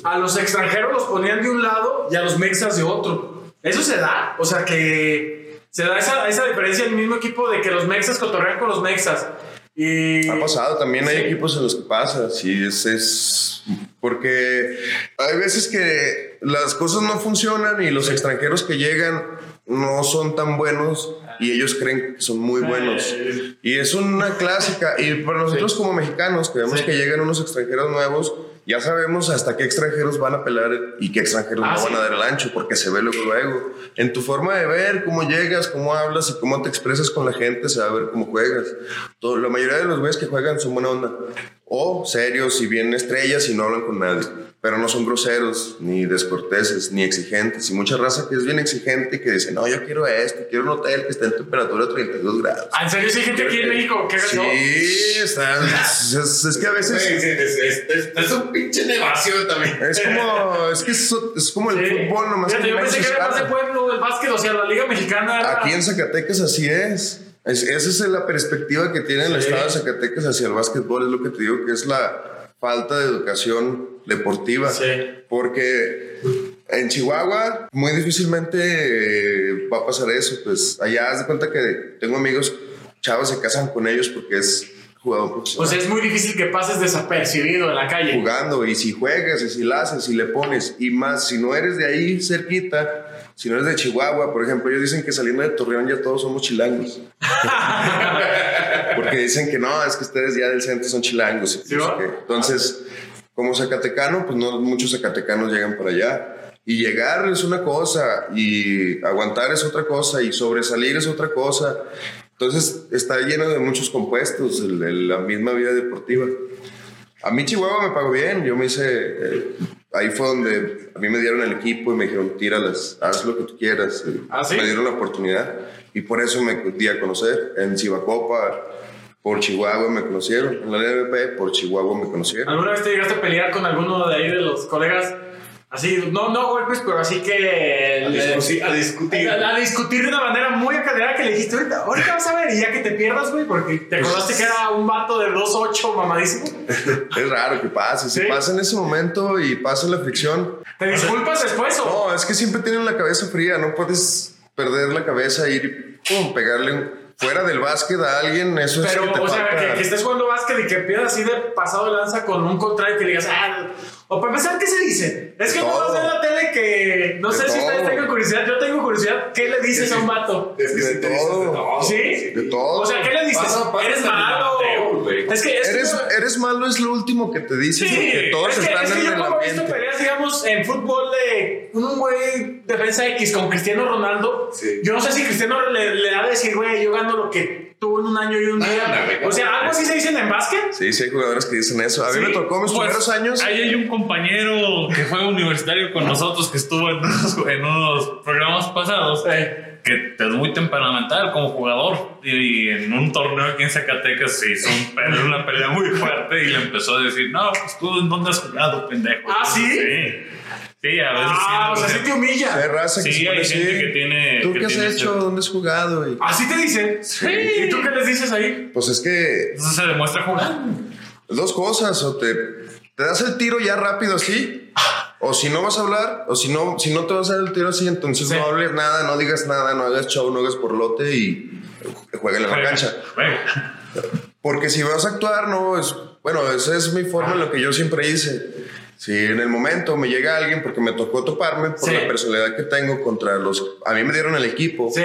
a los extranjeros los ponían de un lado y a los mexas de otro. Eso se da. O sea que se da esa, esa diferencia en el mismo equipo de que los mexas cotorrean con los mexas. Y... Ha pasado, también hay equipos en los que pasa, sí, es, es porque hay veces que las cosas no funcionan y los extranjeros que llegan no son tan buenos y ellos creen que son muy buenos. Y es una clásica, y para nosotros como mexicanos que vemos que llegan unos extranjeros nuevos, ya sabemos hasta qué extranjeros van a pelar y qué extranjeros Ah, no sí. van a dar el ancho, porque se ve luego luego. En tu forma de ver, cómo llegas, cómo hablas y cómo te expresas con la gente, se va a ver cómo juegas. Todo, la mayoría de los güeyes que juegan son buena onda. O serios y bien estrellas y no hablan con nadie. Pero no son groseros, ni descorteses, ni exigentes. Y mucha raza que es bien exigente y que dice, no, yo quiero esto, quiero un hotel que esté en temperatura 32 grados. Ah, ¿En serio sí hay gente aquí en México que Sí, están, es, es- es que a veces... Sí, sí, es, es- es- es un pinche negocio también. Es como, es que es, es como el Sí. fútbol, nomás Fíjate, que yo pensé que era más de pueblo, el básquet, o sea, la Liga Mexicana era... Aquí en Zacatecas así es. Es- esa es la perspectiva que tiene el estado de Zacatecas hacia el básquetbol, es lo que te digo, que es la falta de educación deportiva. Sí. Porque en Chihuahua muy difícilmente eh, va a pasar eso. Pues allá haz de cuenta que tengo amigos, chavos se casan con ellos porque es jugador profesional. O sea, es muy difícil que pases desapercibido en la calle. jugando y si juegas y si la haces y le pones y más si no eres de ahí cerquita si no eres de Chihuahua por ejemplo ellos dicen que saliendo de Torreón ya todos somos chilangos porque dicen que no es que ustedes ya del centro son chilangos ¿Sí, no entonces como zacatecano pues no muchos zacatecanos llegan para allá y llegar es una cosa y aguantar es otra cosa y sobresalir es otra cosa entonces está lleno de muchos compuestos el- el- la misma vida deportiva a mí Chihuahua me pagó bien, yo me hice, eh, ahí fue donde a mí me dieron el equipo y me dijeron, tíralas, haz lo que tú quieras. ¿Ah, sí? Me dieron la oportunidad y por eso me di a conocer. En Chivacopa, por Chihuahua me conocieron, en la LVP, por Chihuahua me conocieron. ¿Alguna vez te llegaste a pelear con alguno de ahí de los colegas? Así, no, no golpes, pero así que... A discutir. A discutir. A, a discutir de una manera muy académica que le dijiste ahorita, ahorita vas a ver y ya que te pierdas, güey, porque te acordaste que era un vato de 2'8 mamadísimo. Es raro que pase, si ¿Sí? pasa en ese momento y pasa la fricción, ¿Te disculpas después o...? no, es que siempre tienen la cabeza fría, no puedes perder la cabeza e ir y pum, pegarle un- fuera del básquet a alguien, eso es Pero, que o sea, que estés jugando básquet y que pierdas así de pasado de lanza con un contrario que digas, ah, o para empezar, ¿qué se dice? Es que no todo. vas a ver la tele que, no De sé si ustedes tengan curiosidad, yo tengo curiosidad, ¿qué le dices a un vato? Es que De dices todo. de todo. ¿Sí? De todo. O sea, ¿qué le dices? Pasa- pasa ¿Eres malo? Mateo. Es que, es Eres, eres malo es lo último que te dicen Sí, porque todos es que, están es que en yo el como he visto ambiente. peleas, digamos, en fútbol de un güey defensa X con Cristiano Ronaldo. Sí. Yo no sé si Cristiano le, le da de decir, güey, yo gano lo que tuvo en un año y un día. Ándale, o sea, algo así se dicen en básquet. Sí, sí hay jugadores que dicen eso. A mí Sí, me tocó mis Pues, primeros años. Ahí hay un compañero que fue universitario con nosotros que estuvo en unos, en unos programas pasados Eh, que es muy temperamental como jugador y en un torneo aquí en Zacatecas se hizo un pelea- una pelea muy fuerte y le empezó a decir no pues tú en dónde has jugado pendejo ¿Ah, sí? sí sí a veces ah, o sí, sea, sí te humilla. Hay raza que Sí, hay gente así. que tiene- ¿Tú que qué has hecho? este- ¿Dónde has jugado? Y, Así te dicen. Sí. ¿Y tú qué les dices ahí? pues es que entonces se demuestra jugando dos cosas. O te, te das el tiro ya rápido así. O si no vas a hablar, o si no, si no te vas a dar el tiro así, entonces Sí. no hables nada, no digas nada, no hagas show, no hagas porlote y jueguen en la Juega, cancha. juega. Porque si vas a actuar, no, es, bueno, esa es mi forma, lo que yo siempre hice. Si en el momento me llega alguien, porque me tocó toparme por Sí. la personalidad que tengo contra los... A mí me dieron el equipo Sí,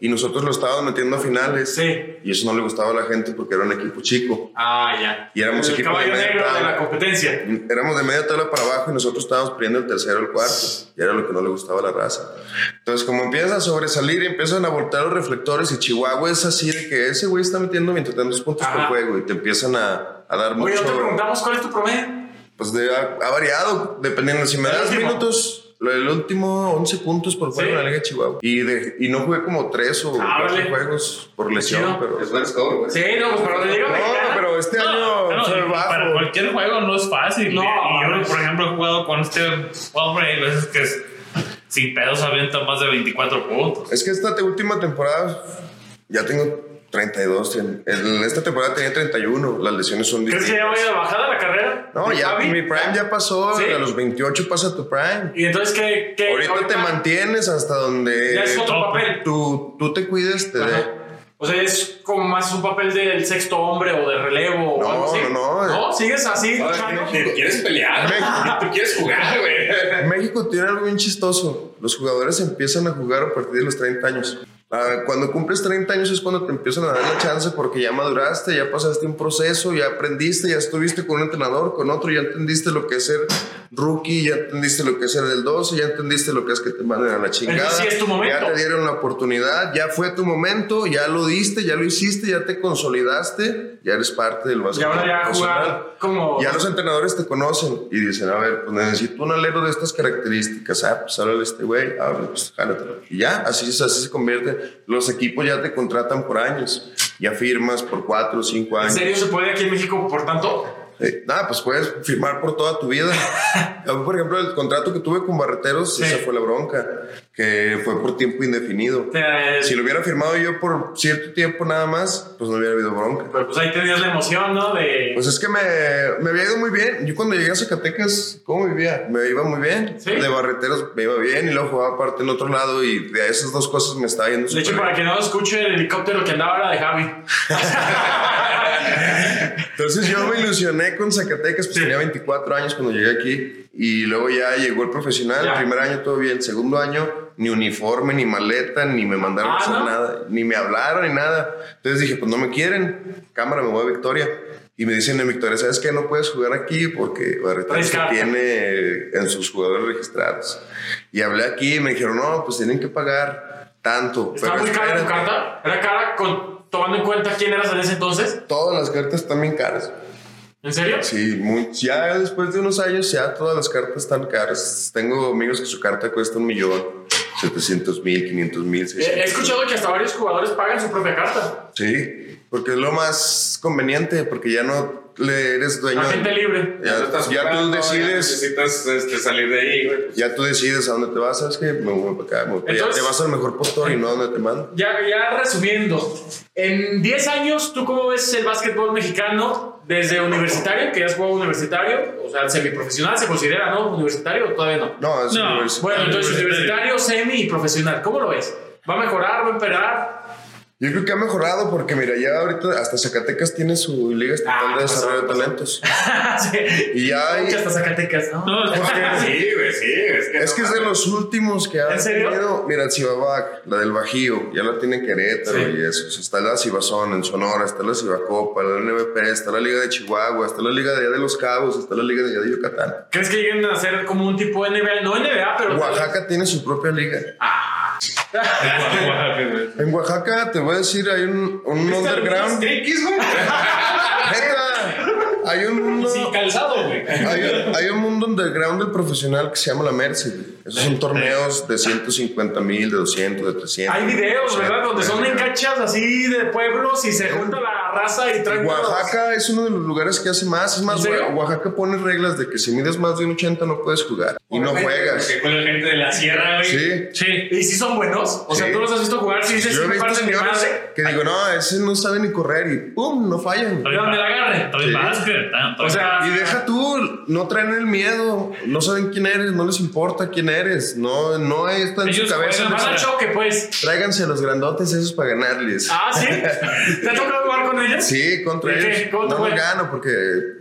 y nosotros lo estábamos metiendo a finales. sí. Y eso no le gustaba a la gente porque era un equipo chico. Ah, ya. Y éramos el equipo caballo de media negro de tabla. la competencia. Éramos de media tabla para abajo y nosotros estábamos perdiendo el tercero o el cuarto. Y era lo que no le gustaba a la raza. Entonces, como empiezas a sobresalir y empiezan a voltear los reflectores, y Chihuahua es así de que ese güey está metiendo 22 puntos por Ajá. juego y te empiezan a, a dar Oye, mucho. no te preguntamos cuál es tu promedio. Pues de, ha, ha variado, dependiendo. Si me das último. minutos, lo del último 11 puntos por juego Sí. en la Liga de Chihuahua. Y, de, y no jugué como 3 o Ah, 4 vale. juegos por lesión, chido. pero. Es buen score, güey. Sí, no, pues para la Liga No, Mexicana. pero este año No, fue y bajo. para cualquier juego no es fácil. No, y yo, por ejemplo, he jugado con este pobre hay veces que es- sin pedos avienta más de 24 puntos. Es que esta última temporada ya tengo 32. En, en esta temporada tenía 31. Las lesiones son ¿Crees que ya distintas. vaya a bajar la carrera? No, ya Javi? mi prime ya pasó. Sí. A los 28 pasa tu prime. Y entonces, ¿qué? qué Ahorita te mantienes hasta donde Ya es otro papel. tú, tú te cuides, te dé. Ajá. O sea, es como más un papel del sexto hombre o de relevo o No, algo así. no, no. ¿No? ¿Sigues así? No, quieres pelear, tú quieres jugar, güey. México tiene algo bien chistoso. Los jugadores empiezan a jugar a partir de los 30 años. Ah, cuando cumples 30 años es cuando te empiezan a dar la chance porque ya maduraste, ya pasaste un proceso, ya aprendiste, ya estuviste con un entrenador, con otro, ya entendiste lo que es ser rookie, ya entendiste lo que es ser del 12, ya entendiste lo que es que te manden a la chingada. Sí es tu momento. Ya te dieron la oportunidad, ya fue tu momento, ya lo diste, ya lo hiciste, ya te consolidaste, ya eres parte del Y básquetbol. ahora ya jugar como... Ya los entrenadores te conocen y dicen, a ver, pues necesito un alero de estas características. Ah, pues háblale a este güey, háblale, pues jálatelo. Y ya, así, así se convierte. Los equipos ya te contratan por años. Ya firmas por cuatro o cinco ¿En años. serio se puede aquí en México, por tanto? Eh, nada, pues puedes firmar por toda tu vida. Por ejemplo, el contrato que tuve con Barreteros, Sí. esa fue la bronca, que fue por tiempo indefinido. Si lo hubiera firmado yo por cierto tiempo nada más, pues no hubiera habido bronca. Pero pues ahí tenías la emoción, ¿no? De... Pues es que me, me había ido muy bien. Yo cuando llegué a Zacatecas, ¿cómo vivía? Me iba muy bien. Sí. De barreteros me iba bien y luego jugaba aparte en otro lado y de esas dos cosas me estaba yendo de hecho, para que no escuche, el helicóptero que andaba era de Javi. Entonces yo me ilusioné con Zacatecas, pues tenía 24 años cuando llegué aquí y luego ya llegó el profesional. Ya. El primer año todo bien, segundo año ni uniforme, ni maleta, ni me mandaron Ah, a hacer ¿no? nada, ni me hablaron ni nada. Entonces dije, pues no me quieren, cámara, me voy a Victoria. Y me dicen en Victoria, ¿sabes qué? No puedes jugar aquí porque carta. tiene en sus jugadores registrados. Y hablé aquí y me dijeron, no, pues tienen que pagar tanto. ¿Estaba pero muy cara tu espérate". carta? ¿Era cara con, tomando en cuenta quién eras en ese entonces? Todas las cartas están bien caras. ¿En serio? Sí, muy, ya después de unos años ya todas las cartas están caras. Tengo amigos que su carta cuesta un millón, 700 mil, 500 mil, Eh, He escuchado que hasta varios jugadores pagan su propia carta. Sí, porque es lo más conveniente, porque ya no le eres dueño. La gente libre. Ya, estás ya tú jugando, ya decides, necesitas este, salir de ahí, güey. ya tú decides a dónde te vas, ¿sabes qué? Me voy para acá, me voy. Entonces- te vas al mejor postor y no a donde te mandan. Ya, ya resumiendo, en 10 años, ¿tú cómo ves el básquetbol mexicano desde universitario, que ya es juego universitario, o sea, semiprofesional, se considera, ¿no? Universitario o todavía no. No, es No, universitario. Bueno, entonces Universitario. universitario, semi y profesional, ¿cómo lo ves? ¿Va a mejorar? ¿Va a empeorar? Yo creo que ha mejorado porque, mira, ya ahorita hasta Zacatecas tiene su Liga Estatal Ah, de pasó, Desarrollo de. Talentos. sí. Y ya hay, Muchas hasta Zacatecas, ¿no? No, es que- Sí, güey, sí. Es que, Es que es de los últimos que ha ¿En serio? tenido. Mira, Cibabac, la del Bajío, ya la tiene Querétaro Sí. y eso. O sea, está la Cibazón en Sonora, está la Cibacopa, la NBP, está la Liga de Chihuahua, está la Liga de allá de Los Cabos, está la Liga de allá de Yucatán. ¿Crees que lleguen a ser como un tipo NBA? No NBA, pero... Oaxaca tiene su propia liga. En Oaxaca, te voy a decir, hay un, un underground. Triquis, güey. Neta, hay un mundo. Sin calzado, güey. Hay, hay un mundo underground del profesional que se llama la Mercy. güey. Esos son torneos de 150 mil, de 200, de 300. Hay videos, Sí, ¿verdad? Donde son en cachas así de pueblos y se junta la raza y traen... Oaxaca es uno de los lugares que hace más. Es más. Oaxaca pone reglas de que si mides más de un 80 no puedes jugar. Y no juegas. Que juega gente de la sierra, güey. Sí. Sí. ¿Y si son buenos? O sea, Sí. tú los has visto jugar, si dices, Yo he me visto señores madre. que digo, no, ese no sabe ni correr y ¡pum! No fallan. De donde la agarre. Sí. básquet. O sea, Y deja tú, no traen el miedo, no saben quién eres, no les importa quién eres, no, no está en Ellos su cabeza. van al choque, pues. Tráiganse a los grandotes esos para ganarles. Ah, ¿sí? ¿Te ha tocado jugar con ellos? Sí, contra ¿Y qué? ellos. ¿Cómo No los gano porque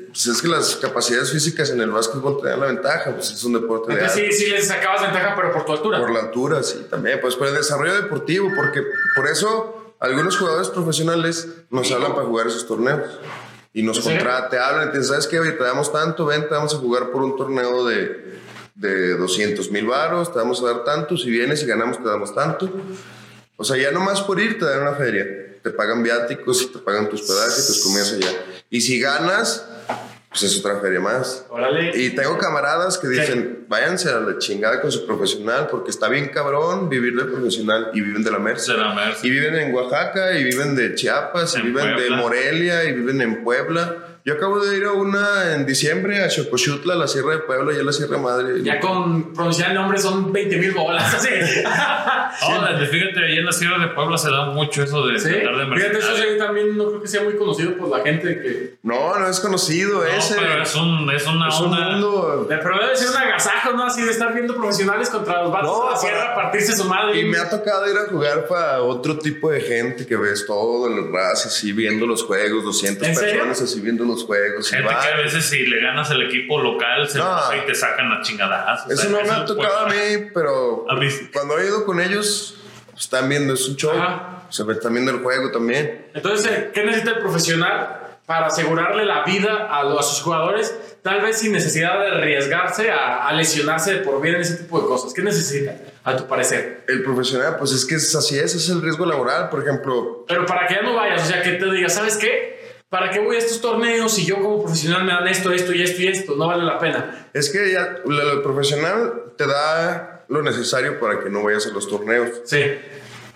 pues, es que las capacidades físicas en el básquetbol te dan la ventaja, pues es un deporte de Entonces sí, alto. sí les sacabas ventaja, pero por tu altura. Por la altura, sí, también, pues por el desarrollo deportivo, porque por eso algunos jugadores profesionales nos hablan para jugar esos torneos. Y nos contratan, te hablan y te dicen, ¿sabes qué? Oye, te damos tanto, ven, te vamos a jugar por un torneo de, de 200 mil varos, te vamos a dar tanto, si vienes y ganamos te damos tanto. O sea, ya nomás por ir te dan una feria. Te pagan viáticos y te pagan tus hospedaje, tus comidas allá. Y si ganas, pues es otra feria más. Órale. Y tengo camaradas que dicen, váyanse a la chingada con su profesional, porque está bien cabrón vivir de profesional y viven de la Merced. De la Merced. Y viven en Oaxaca, y viven de Chiapas, y En viven de Puebla. Morelia, y viven en Puebla. Yo acabo de ir a una en diciembre a Xocochutla, la Sierra de Puebla y a la Sierra Madre. Ya con pronunciar el nombre son 20 mil bolas. Así. Ahora, fíjate, ahí en la Sierra de Puebla se da mucho eso de Sí. tratar de Fíjate, eso sí, también no creo que sea muy conocido por la gente que. No, no es conocido No, ese. pero es, un, es una es un mundo. Pero debe ser un agasajo, ¿no? Así de estar viendo profesionales contra los vatos No, de la para- sierra, partirse su madre. Y me ha tocado ir a jugar para otro tipo de gente que ves todo en las razas, así viendo los juegos, 200 ¿En serio? personas así viendo los juegos. y Gente va. que a veces si le ganas el equipo local se No. y te sacan a chingadas. Eso no me ha tocado a mí, pero A mí. cuando he ido con ellos, están viendo, es un show. Ajá. Se ve también el juego también. Entonces, eh, ¿qué necesita el profesional para asegurarle la vida a, a sus jugadores? Tal vez sin necesidad de arriesgarse a, a lesionarse por vida en ese tipo de cosas. ¿Qué necesita, a tu parecer? El profesional, pues es que es así es, es el riesgo laboral. Por ejemplo, Pero para que ya no vayas, o sea, que te digas, ¿sabes qué? ¿Para qué voy a estos torneos si yo como profesional me dan esto, esto y esto y esto? No vale la pena. es que ya el el profesional te da lo necesario para que no vayas a los torneos. Sí.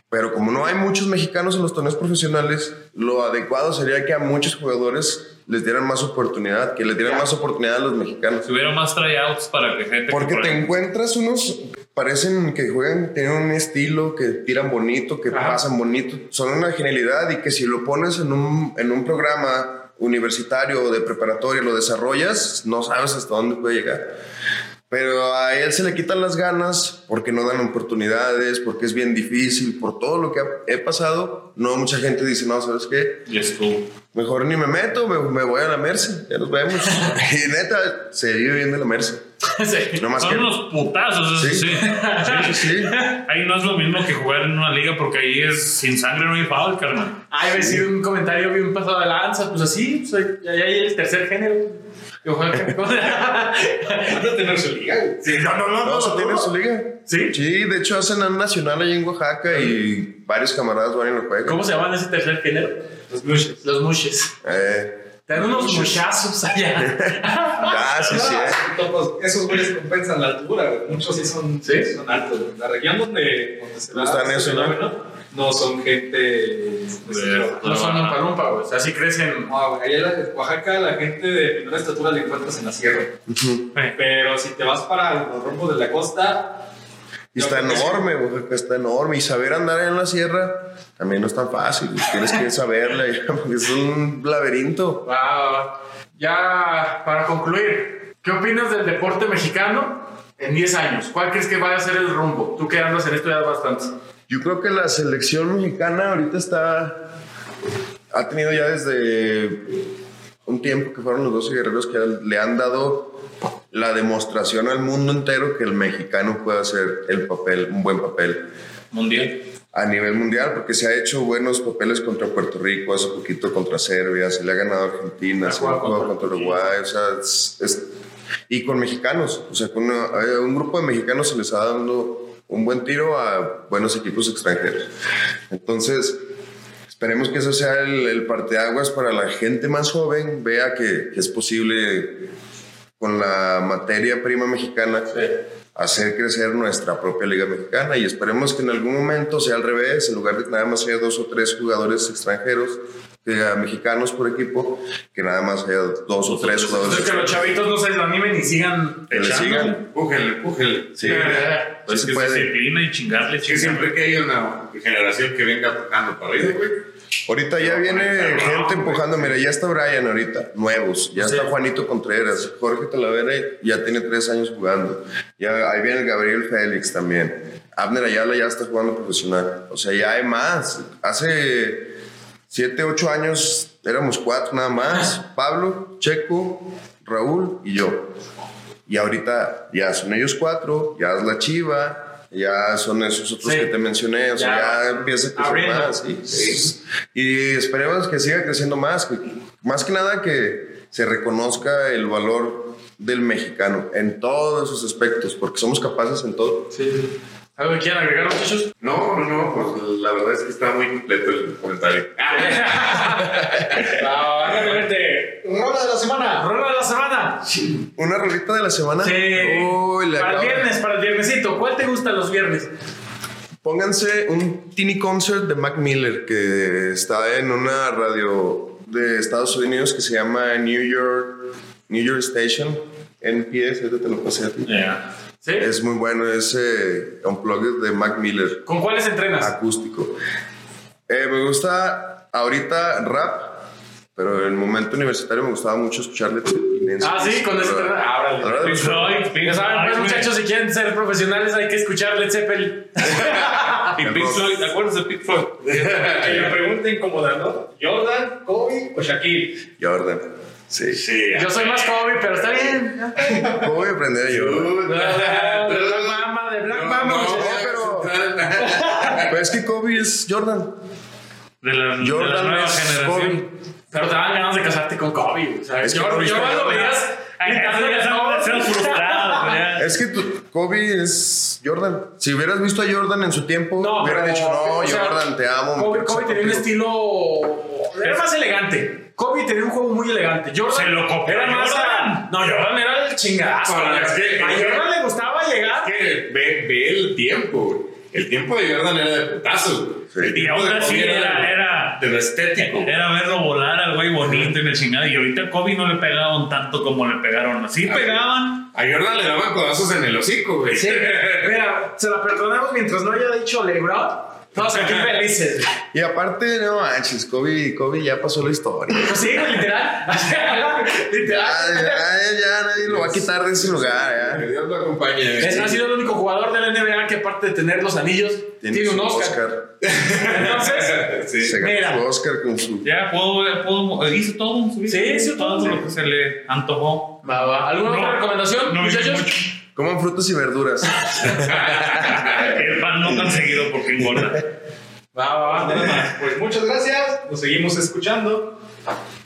Pero como no hay muchos mexicanos en los torneos profesionales, lo adecuado sería que a muchos jugadores les dieran más oportunidad, que les dieran más oportunidad a los mexicanos. Si hubiera más tryouts para que gente. que, Porque por te encuentras unos, parecen que juegan, tienen un estilo, que tiran bonito, que Ajá. pasan bonito, son una genialidad y que si lo pones en un, en un programa universitario o de preparatoria, lo desarrollas, no sabes hasta dónde puede llegar. Pero a él se le quitan las ganas porque no dan oportunidades, porque es bien difícil, por todo lo que he pasado. No, mucha gente dice, no, ¿sabes qué? Y estuvo. Mejor ni me meto, me, me voy a la Merce, ya nos vemos. y neta, se vive bien de la Merce. sí. No más Son que... unos putazos, eso Sí. sí. Sí, sí, sí. Ahí no es lo mismo que jugar en una liga porque ahí es sin sangre no hay foul, carnal. Ay, me sido un comentario bien pasado de lanza. Pues así, pues, ahí- hay el tercer género. Que juega con- Van a tener su liga. Sí, no, no, no. No, se tiene su liga. ¿Sí? Sí, de hecho hacen un nacional ahí en Oaxaca y varios camaradas van y lo juegan. ¿Cómo se llaman ese tercer género? Los mushes. Los mushes. Eh, Te dan unos muchazos allá. ah, sí, sí. eh. Todos esos güeyes compensan la altura. Muchos sí son, ¿Sí? son altos. La región donde, donde se No da están ese eso, ¿no? No son gente. pues, De- No son un palumpa, güey. O sea, así crecen. No, güey, allá en Oaxaca la gente de menor estatura la encuentras en la sierra. Pero si te vas para los rumbos de la costa. Y está sí. enorme, Oaxaca está enorme. Y saber andar en la sierra también no es tan fácil. Tienes que saberla, porque es un laberinto. Va. Ya, para concluir, ¿qué opinas del deporte mexicano en 10 años? ¿Cuál crees que vaya a ser el rumbo? Tú que andas en esto ya bastante. Yo creo que la selección mexicana ahorita está. Ha tenido ya desde un tiempo que fueron los 12 guerreros que le han dado la demostración al mundo entero que el mexicano puede hacer el papel, un buen papel Mundial. a nivel mundial, porque se ha hecho buenos papeles contra Puerto Rico, hace poquito contra Serbia, se le ha ganado a Argentina, se le ha jugado contra contra Uruguay, o sea, es- es- y con mexicanos, o sea, con una- a un grupo de mexicanos se les ha dado un buen tiro a buenos equipos extranjeros. Entonces, esperemos que eso sea el, parteaguas para la gente más joven, vea que es posible con la materia prima mexicana hacer crecer nuestra propia liga mexicana y esperemos que en algún momento sea al revés, en lugar de que nada más haya dos o tres jugadores extranjeros, mexicanos por equipo, que nada más haya dos o tres jugadores Entonces, que los chavitos no se desanimen y sigan Que le echando. sigan. Empújenle, empújenle. Sí. Pues se que puede. disciplina y chingarle, Sí, siempre que haya una generación que venga tocando para arriba, güey. Ahorita ya viene gente empujando, mira, ya está Brian ahorita, nuevos, ya está Juanito Contreras, Jorge Talavera ya tiene tres años jugando, ya ahí viene el Gabriel Félix también, Abner Ayala ya está jugando profesional, o sea, ya hay más, hace siete, ocho años éramos cuatro nada más, Pablo, Checo, Raúl y yo, y ahorita ya son ellos cuatro, ya es la Chiva, ya son esos otros Sí. que te mencioné, o sea, Ya ya, empieza a crecer abriendo. más. sí. Y esperemos que siga creciendo más, que- más que nada que se reconozca el valor del mexicano en todos sus aspectos, porque somos capaces en todo. Sí. ¿Algo que quieran agregar, muchachos? No, no, no, pues la verdad es que está muy completo el comentario. Ah, rápidamente. Rola de la semana. Rola de la semana. Una rolita de la semana. Sí. Uy, le para el viernes, para el viernesito. ¿Cuál te gusta los viernes? Pónganse un teeny concert de Mac Miller que está en una radio de Estados Unidos que se llama New York, New York Station, NPS, ahorita te lo pasé a ti. Yeah. ¿Sí? Es muy bueno ese Unplugged de Mac Miller, ¿Con cuáles entrenas? acústico. Eh, me gusta ahorita rap, pero en el momento universitario me gustaba mucho escuchar Led Zeppelin. Ah, sí, con ese entrenas. Ah, A la órale. hora de Pink Floyd, Pink Ya saben, pues, Floyd, muchachos, si quieren ser profesionales, hay que escuchar Led Zeppelin. Y Pink Floyd, ¿te acuerdas de Pink Floyd? Que le pregunten incomodando, ¿Jordan, Kobe o Shaquille? Jordan. Sí. Sí. Yo soy más Kobe, pero está bien. ¿Cómo voy a aprender a? De Black Mama, de Black Mama. no, pero- Pero es que Kobe es Jordan. De la, de la Jordan nueva es generación. Kobe. Pero te dan ganas de casarte con Kobe. O sea, Es que yo, Kobe yo Jordan. veías. Es que tu- Kobe es Jordan. Si hubieras visto a Jordan en su tiempo, No, hubieran pero, dicho, no, o sea, Jordan, te amo. me Kobe, Kobe tenía un contigo". estilo. Era más elegante. Kobe tenía un juego muy elegante. Jordan Se lo copió era más. Jordan. No, Jordan era el es que- a Jordan le gustaba llegar. que ve, ve el tiempo, güey. El tiempo de Jordan era de putazos, güey. Sí. El tiempo de Kobe era, era, de lo estético. era verlo volar al güey bonito y la chingada. Y ahorita a Kobe no le pegaban tanto como le pegaron. Así pegaban. A Jordan le daban codazos en el hocico, güey. Sí, mira, se la perdonamos mientras no haya dicho LeBron. Todos aquí felices. Y aparte, no manches, Kobe, Kobe ya pasó la historia. Pues sí, literal. Literal. ya, ya, ya nadie lo va a quitar de ese lugar. Que Ya. Dios lo acompañe. Es, ha sido el único jugador de la NBA que aparte de tener los anillos, tiene, un Oscar. Entonces, Sí. Se ganó Mira. su Oscar con su. Ya puedo, puedo hizo todo. Sí, hizo todo, todo sí. lo que se le antojó. va, va. ¿alguna No, otra recomendación, no muchachos? Coman frutas y verduras. El pan no tan seguido porque engorda. Va, va, va. Nada. Pues muchas gracias, nos seguimos escuchando.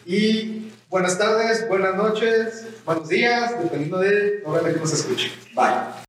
Y buenas tardes, buenas noches, buenos días, dependiendo de la hora que nos escuchen. Bye.